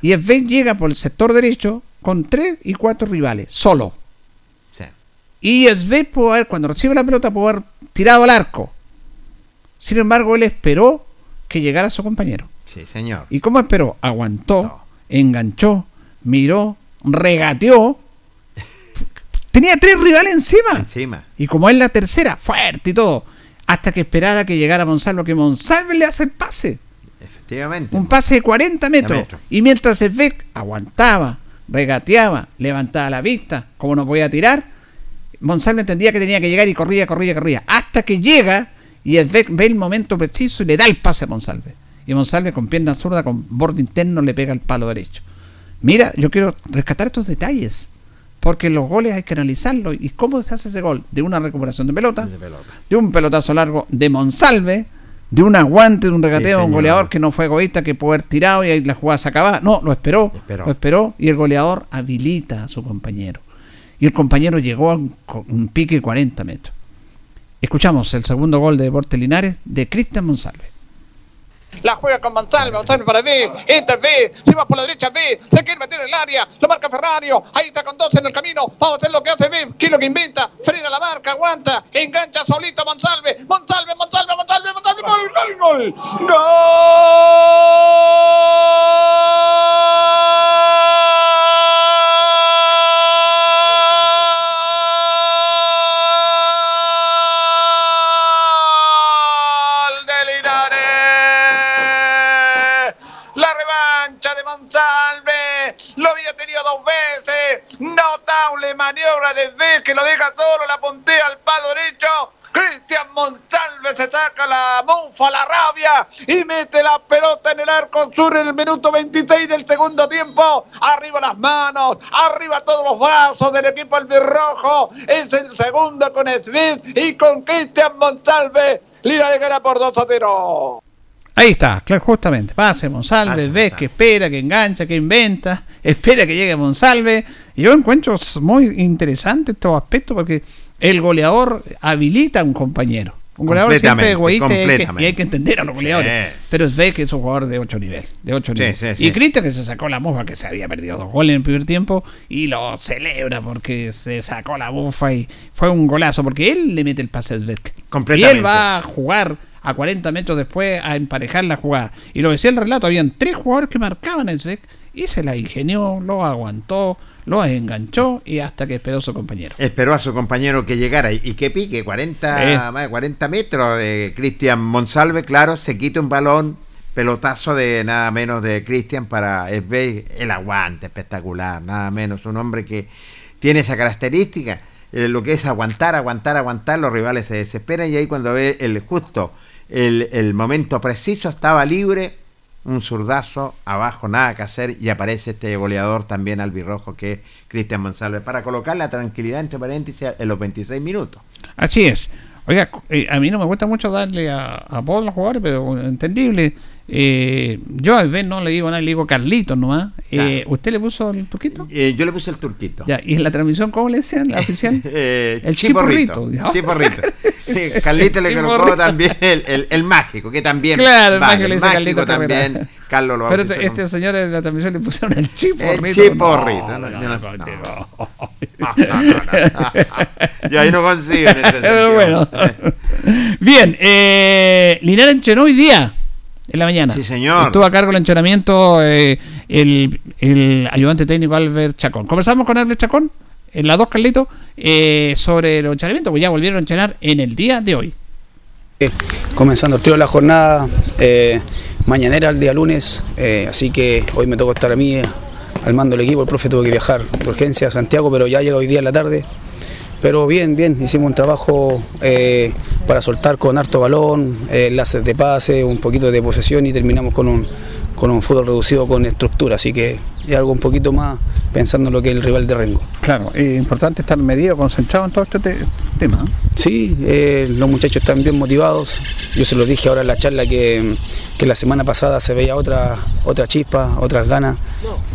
Y Svek llega por el sector derecho con tres y cuatro rivales, solo. Sí. Y Svek pudo haber, cuando recibe la pelota, pudo haber tirado al arco. Sin embargo, él esperó que llegara su compañero. Sí, señor. ¿Y cómo esperó? Aguantó, enganchó, miró, regateó. Tenía tres rivales encima. Encima. Y como es la tercera, fuerte y todo. Hasta que esperara que llegara Monsalvo, que Monsalvo le hace el pase. Efectivamente. Un pase de 40 metros. metros. Y mientras Svek aguantaba, regateaba, levantaba la vista, como no podía tirar, Monsalve entendía que tenía que llegar y corría, corría, corría. Hasta que llega y Svek ve el momento preciso y le da el pase a Monsalve. Y Monsalve con pierna zurda, con borde interno, le pega el palo derecho. Mira, yo quiero rescatar estos detalles. Porque los goles hay que analizarlos. ¿Y cómo se hace ese gol? De una recuperación de pelota, de, un pelotazo largo de Monsalve, de un aguante, de un regateo, Sí, un goleador que no fue egoísta, que pudo haber tirado y ahí la jugada se acababa. No, lo esperó, Esperó. lo esperó y el goleador habilita a su compañero. Y el compañero llegó a un, un pique de 40 metros. Escuchamos el segundo gol de Deportes Linares de Cristian Monsalve. La juega con Monsalve, Monsalve para B, entra B, se va por la derecha B, se quiere meter en el área, lo marca Ferrario, ahí está con dos en el camino, vamos a ver lo que hace B, qué es lo que inventa, frena la marca, aguanta, engancha solito Monsalve, Monsalve, Monsalve, Monsalve, Monsalve, gol, gol, gol, gol que lo deja solo. La puntea al palo derecho. Cristian Monsalve se saca la mufa, la rabia y mete la pelota en el arco sur en el minuto 26 del segundo tiempo. Arriba las manos, arriba todos los brazos del equipo albirrojo. Es el segundo con Smith y con Cristian Monsalve. Linares gana por 2 a 0. Ahí está, claro, justamente. Pase Monsalve, ves que espera, que engancha, que inventa, espera que llegue Monsalve. Y yo encuentro muy interesante estos aspectos porque el goleador habilita a un compañero. Un goleador siempre es egoísta y hay, que, entender a los goleadores. Sí. Pero es ve que es un jugador de 8 nivel, de ocho Sí, nivel. sí, sí. Y Cristian que se sacó la mufa, que se había perdido dos goles en el primer tiempo, y lo celebra porque se sacó la mufa y fue un golazo, porque él le mete el pase a Svet. Y él va a jugar a 40 metros después a emparejar la jugada. Y lo decía el relato, habían tres jugadores que marcaban el SEC y se la ingenió, lo aguantó, lo enganchó y hasta que esperó su compañero. Esperó a su compañero que llegara y, y que pique 40, Sí. más de 40 metros. de Cristian Monsalve, claro, se quita un balón, pelotazo de nada menos de Cristian para el aguante espectacular, nada menos. Un hombre que tiene esa característica, eh, lo que es aguantar, aguantar, aguantar, los rivales se desesperan y ahí cuando ve el justo, el, el momento preciso, estaba libre, un zurdazo, abajo nada que hacer y aparece este goleador también albirrojo que es Cristian Monsalve para colocar la tranquilidad entre paréntesis en los 26 minutos. Así es. Oiga, eh, a mí no me gusta mucho darle a, a todos los jugadores, pero entendible. Eh, yo al ver no le digo nada, le digo Carlitos nomás. Eh, ¿Usted le puso el turquito? Eh, yo le puse el turquito. Ya, ¿y en la transmisión cómo le decían la oficial? El chiporrito. chiporrito. Chiporrito. Eh, Carlito le colocó también el, el- el mágico, que también. Claro, el mágico le dice Carlito también. Carrera. Carlos lo Pero este, este señor de la transmisión le pusieron el chiporrito. El chiporrito. No, No, no, yo ahí no consigo en ese Pero bueno. Bien, eh, Linares hoy día, en la mañana. Sí, señor. Estuvo a cargo del entrenamiento eh, el, el ayudante técnico Albert Chacón. Conversamos con Albert Chacón, en las dos, Carlitos, eh, sobre los entrenamientos, pues ya volvieron a entrenar en el día de hoy. comenzando el tiro de la jornada eh, mañanera el día lunes, eh, así que hoy me tocó estar a mí eh, al mando del equipo, el profe tuvo que viajar de urgencia a Santiago, pero ya llega hoy día en la tarde. Pero bien, bien, hicimos un trabajo eh, para soltar con harto balón, eh, enlaces de pase, un poquito de posesión y terminamos con un, con un fútbol reducido con estructura, así que es algo un poquito más pensando en lo que es el rival de Rengo. Claro, es importante estar medido, concentrado en todo este te- tema. ¿eh? Sí, eh, los muchachos están bien motivados. Yo se lo dije ahora en la charla que, que la semana pasada se veía otra, otra chispa, otras ganas.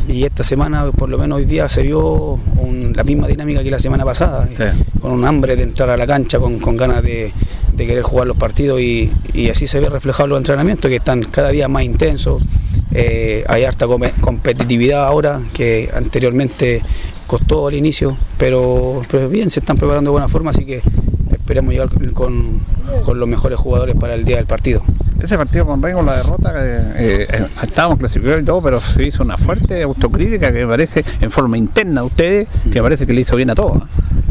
Y esta semana, por lo menos hoy día, se vio un- la misma dinámica que la semana pasada. Con un hambre de entrar a la cancha, con, con ganas de, de querer jugar los partidos y, y así se ve reflejado en los entrenamientos que están cada día más intensos. Eh, hay harta competitividad ahora que anteriormente costó al inicio, pero, pero bien, se están preparando de buena forma, así que esperemos llegar con- con los mejores jugadores para el día del partido. Ese partido con Rengo, la derrota, eh, eh, estábamos clasificados y todo, pero se hizo una fuerte autocrítica que me parece, en forma interna a ustedes, que parece que le hizo bien a todos.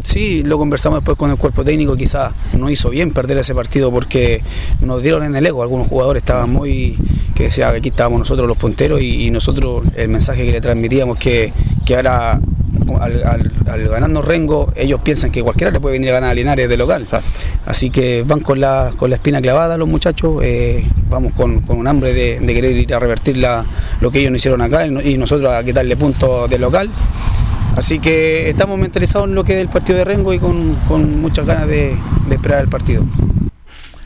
Sí, lo conversamos después con el cuerpo técnico, quizás no hizo bien perder ese partido porque nos dieron en el ego, algunos jugadores estaban muy, que decía que aquí estábamos nosotros los punteros y, y nosotros el mensaje que le transmitíamos que, que ahora al, al- al ganarnos Rengo, ellos piensan que cualquiera le puede venir a ganar a Linares de local. Así que van con la, con la espina clavada los muchachos, eh, vamos con, con un hambre de, de querer ir a revertir la- lo que ellos no hicieron acá y nosotros a quitarle puntos de local. Así que estamos mentalizados en lo que es el partido de Rengo y con, con muchas ganas de, de esperar el partido.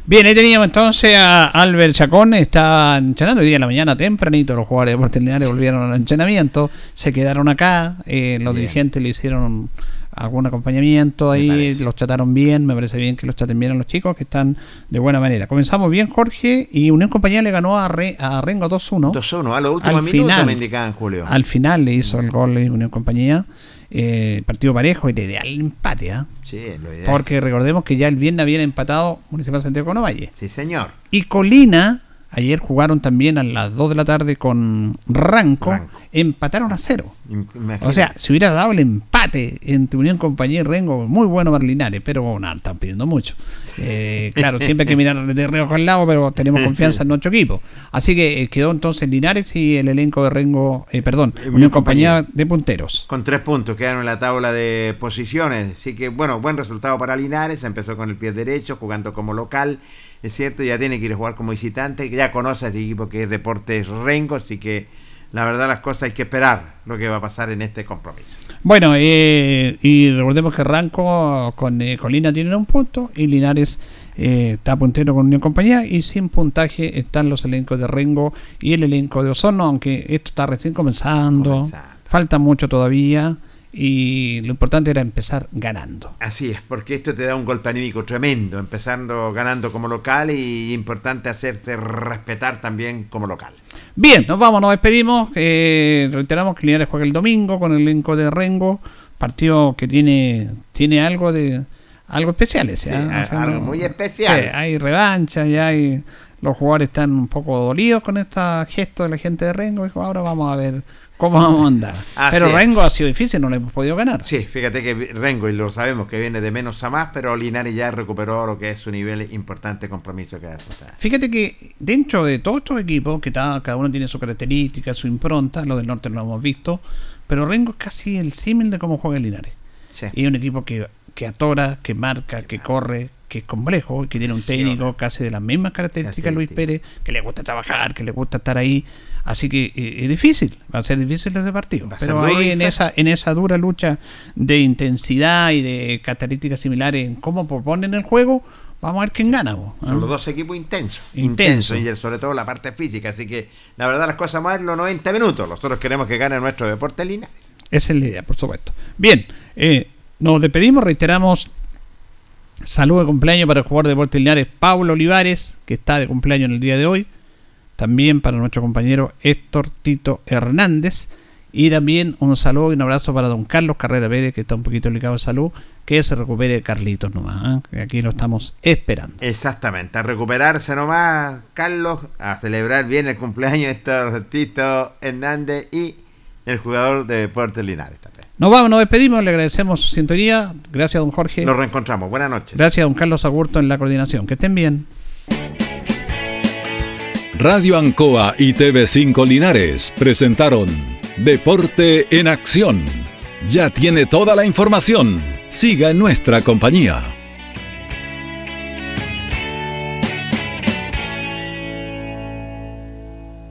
Bien, ahí teníamos entonces a Albert Chacón, está entrenando hoy día en la mañana tempranito, los jugadores de Deportes Linares volvieron al entrenamiento, se quedaron acá, eh, los dirigentes le hicieron algún acompañamiento ahí, los trataron bien, me parece bien que los traten bien a los chicos, que están de buena manera. Comenzamos bien, Jorge, y Unión Compañía le ganó a, Re- a Rengo 2-1. 2-1, a los últimos Al minutos final. me indicaban Julio. Al final le hizo el gol Unión Compañía, eh, partido parejo y de ideal empate, ¿ah? Sí, es lo ideal. porque recordemos que ya el viernes habían empatado Municipal Santiago con Ovalle. Sí, señor. Y Colina, ayer jugaron también a las 2 de la tarde con Ranco, empataron a cero. Imagínate. O sea, si hubiera dado el empate entre Unión Compañía y Rengo, muy bueno para Linares, pero nada, están pidiendo mucho. Eh, claro, siempre hay que mirar de reojo al lado, pero tenemos confianza en nuestro equipo. Así que eh, quedó entonces Linares y el elenco de Rengo, eh, perdón, Unión, Compañía, de punteros. Con tres puntos quedaron en la tabla de posiciones. Así que, bueno, buen resultado para Linares. Empezó con el pie derecho, jugando como local. Es cierto, ya tiene que ir a jugar como visitante. Ya conoce a este equipo que es Deportes Rengo. Así que, la verdad, las cosas hay que esperar lo que va a pasar en este compromiso. Bueno, eh, y recordemos que Ranco con eh, Colina tienen un punto y Linares eh, está puntero con Unión Compañía y sin puntaje están los elencos de Rengo y el elenco de Osorno, aunque esto está recién comenzando, falta mucho todavía y lo importante era empezar ganando. Así es, porque esto te da un golpe anímico tremendo, empezando ganando como local y importante hacerse respetar también como local. Bien, nos vamos, nos despedimos. eh, reiteramos que Linares juega el domingo con el elenco de Rengo, partido que tiene, tiene algo de algo especial ese, Sí, ¿ah? algo muy especial. sí, hay revancha, ya hay los jugadores están un poco dolidos con este gesto de la gente de Rengo. Dijo, ahora vamos a ver cómo vamos a andar. Así Pero es. Rengo ha sido difícil, no le hemos podido ganar. Sí, fíjate que Rengo, y lo sabemos que viene de menos a más, pero Linares ya recuperó lo que es su nivel importante compromiso que ha afrontar. Fíjate que dentro de todos estos equipos, que cada uno tiene su característica, su impronta, lo del norte no lo hemos visto, pero Rengo es casi el símil de cómo juega Linares. Y es un equipo que, que atora, que marca, que corre, que es complejo, y que tiene un técnico casi de las mismas características, Luis Pérez, que le gusta trabajar, que le gusta estar ahí. Así que eh, es difícil, va a ser difícil desde partido. Pero ahí en esa, en esa dura lucha de intensidad y de características similares en cómo proponen el juego, vamos a ver quién gana. vos. Son los dos equipos intensos. Intenso. Intensos, y sobre todo la parte física. Así que la verdad las cosas más los 90 minutos. Nosotros queremos que gane nuestro deporte Linares. Esa es la idea, por supuesto. Bien, eh, nos despedimos, reiteramos saludo de cumpleaños para el jugador de Deportes Linares Pablo Olivares, que está de cumpleaños en el día de hoy. También para nuestro compañero Héctor Tito Hernández. Y también un saludo y un abrazo para don Carlos Carrera Pérez, que está un poquito delicado de salud. Que se recupere Carlitos nomás, que aquí lo estamos esperando. Exactamente, a recuperarse nomás, Carlos, a celebrar bien el cumpleaños de Héctor Tito Hernández y el jugador de Deportes Linares también. Nos vamos, nos despedimos, le agradecemos su sintonía. Gracias, don Jorge. Nos reencontramos. Buenas noches. Gracias, don Carlos Agurto, en la coordinación. Que estén bien. Radio Ancoa y TV5 Linares presentaron Deporte en Acción. Ya tiene toda la información. Siga en nuestra compañía.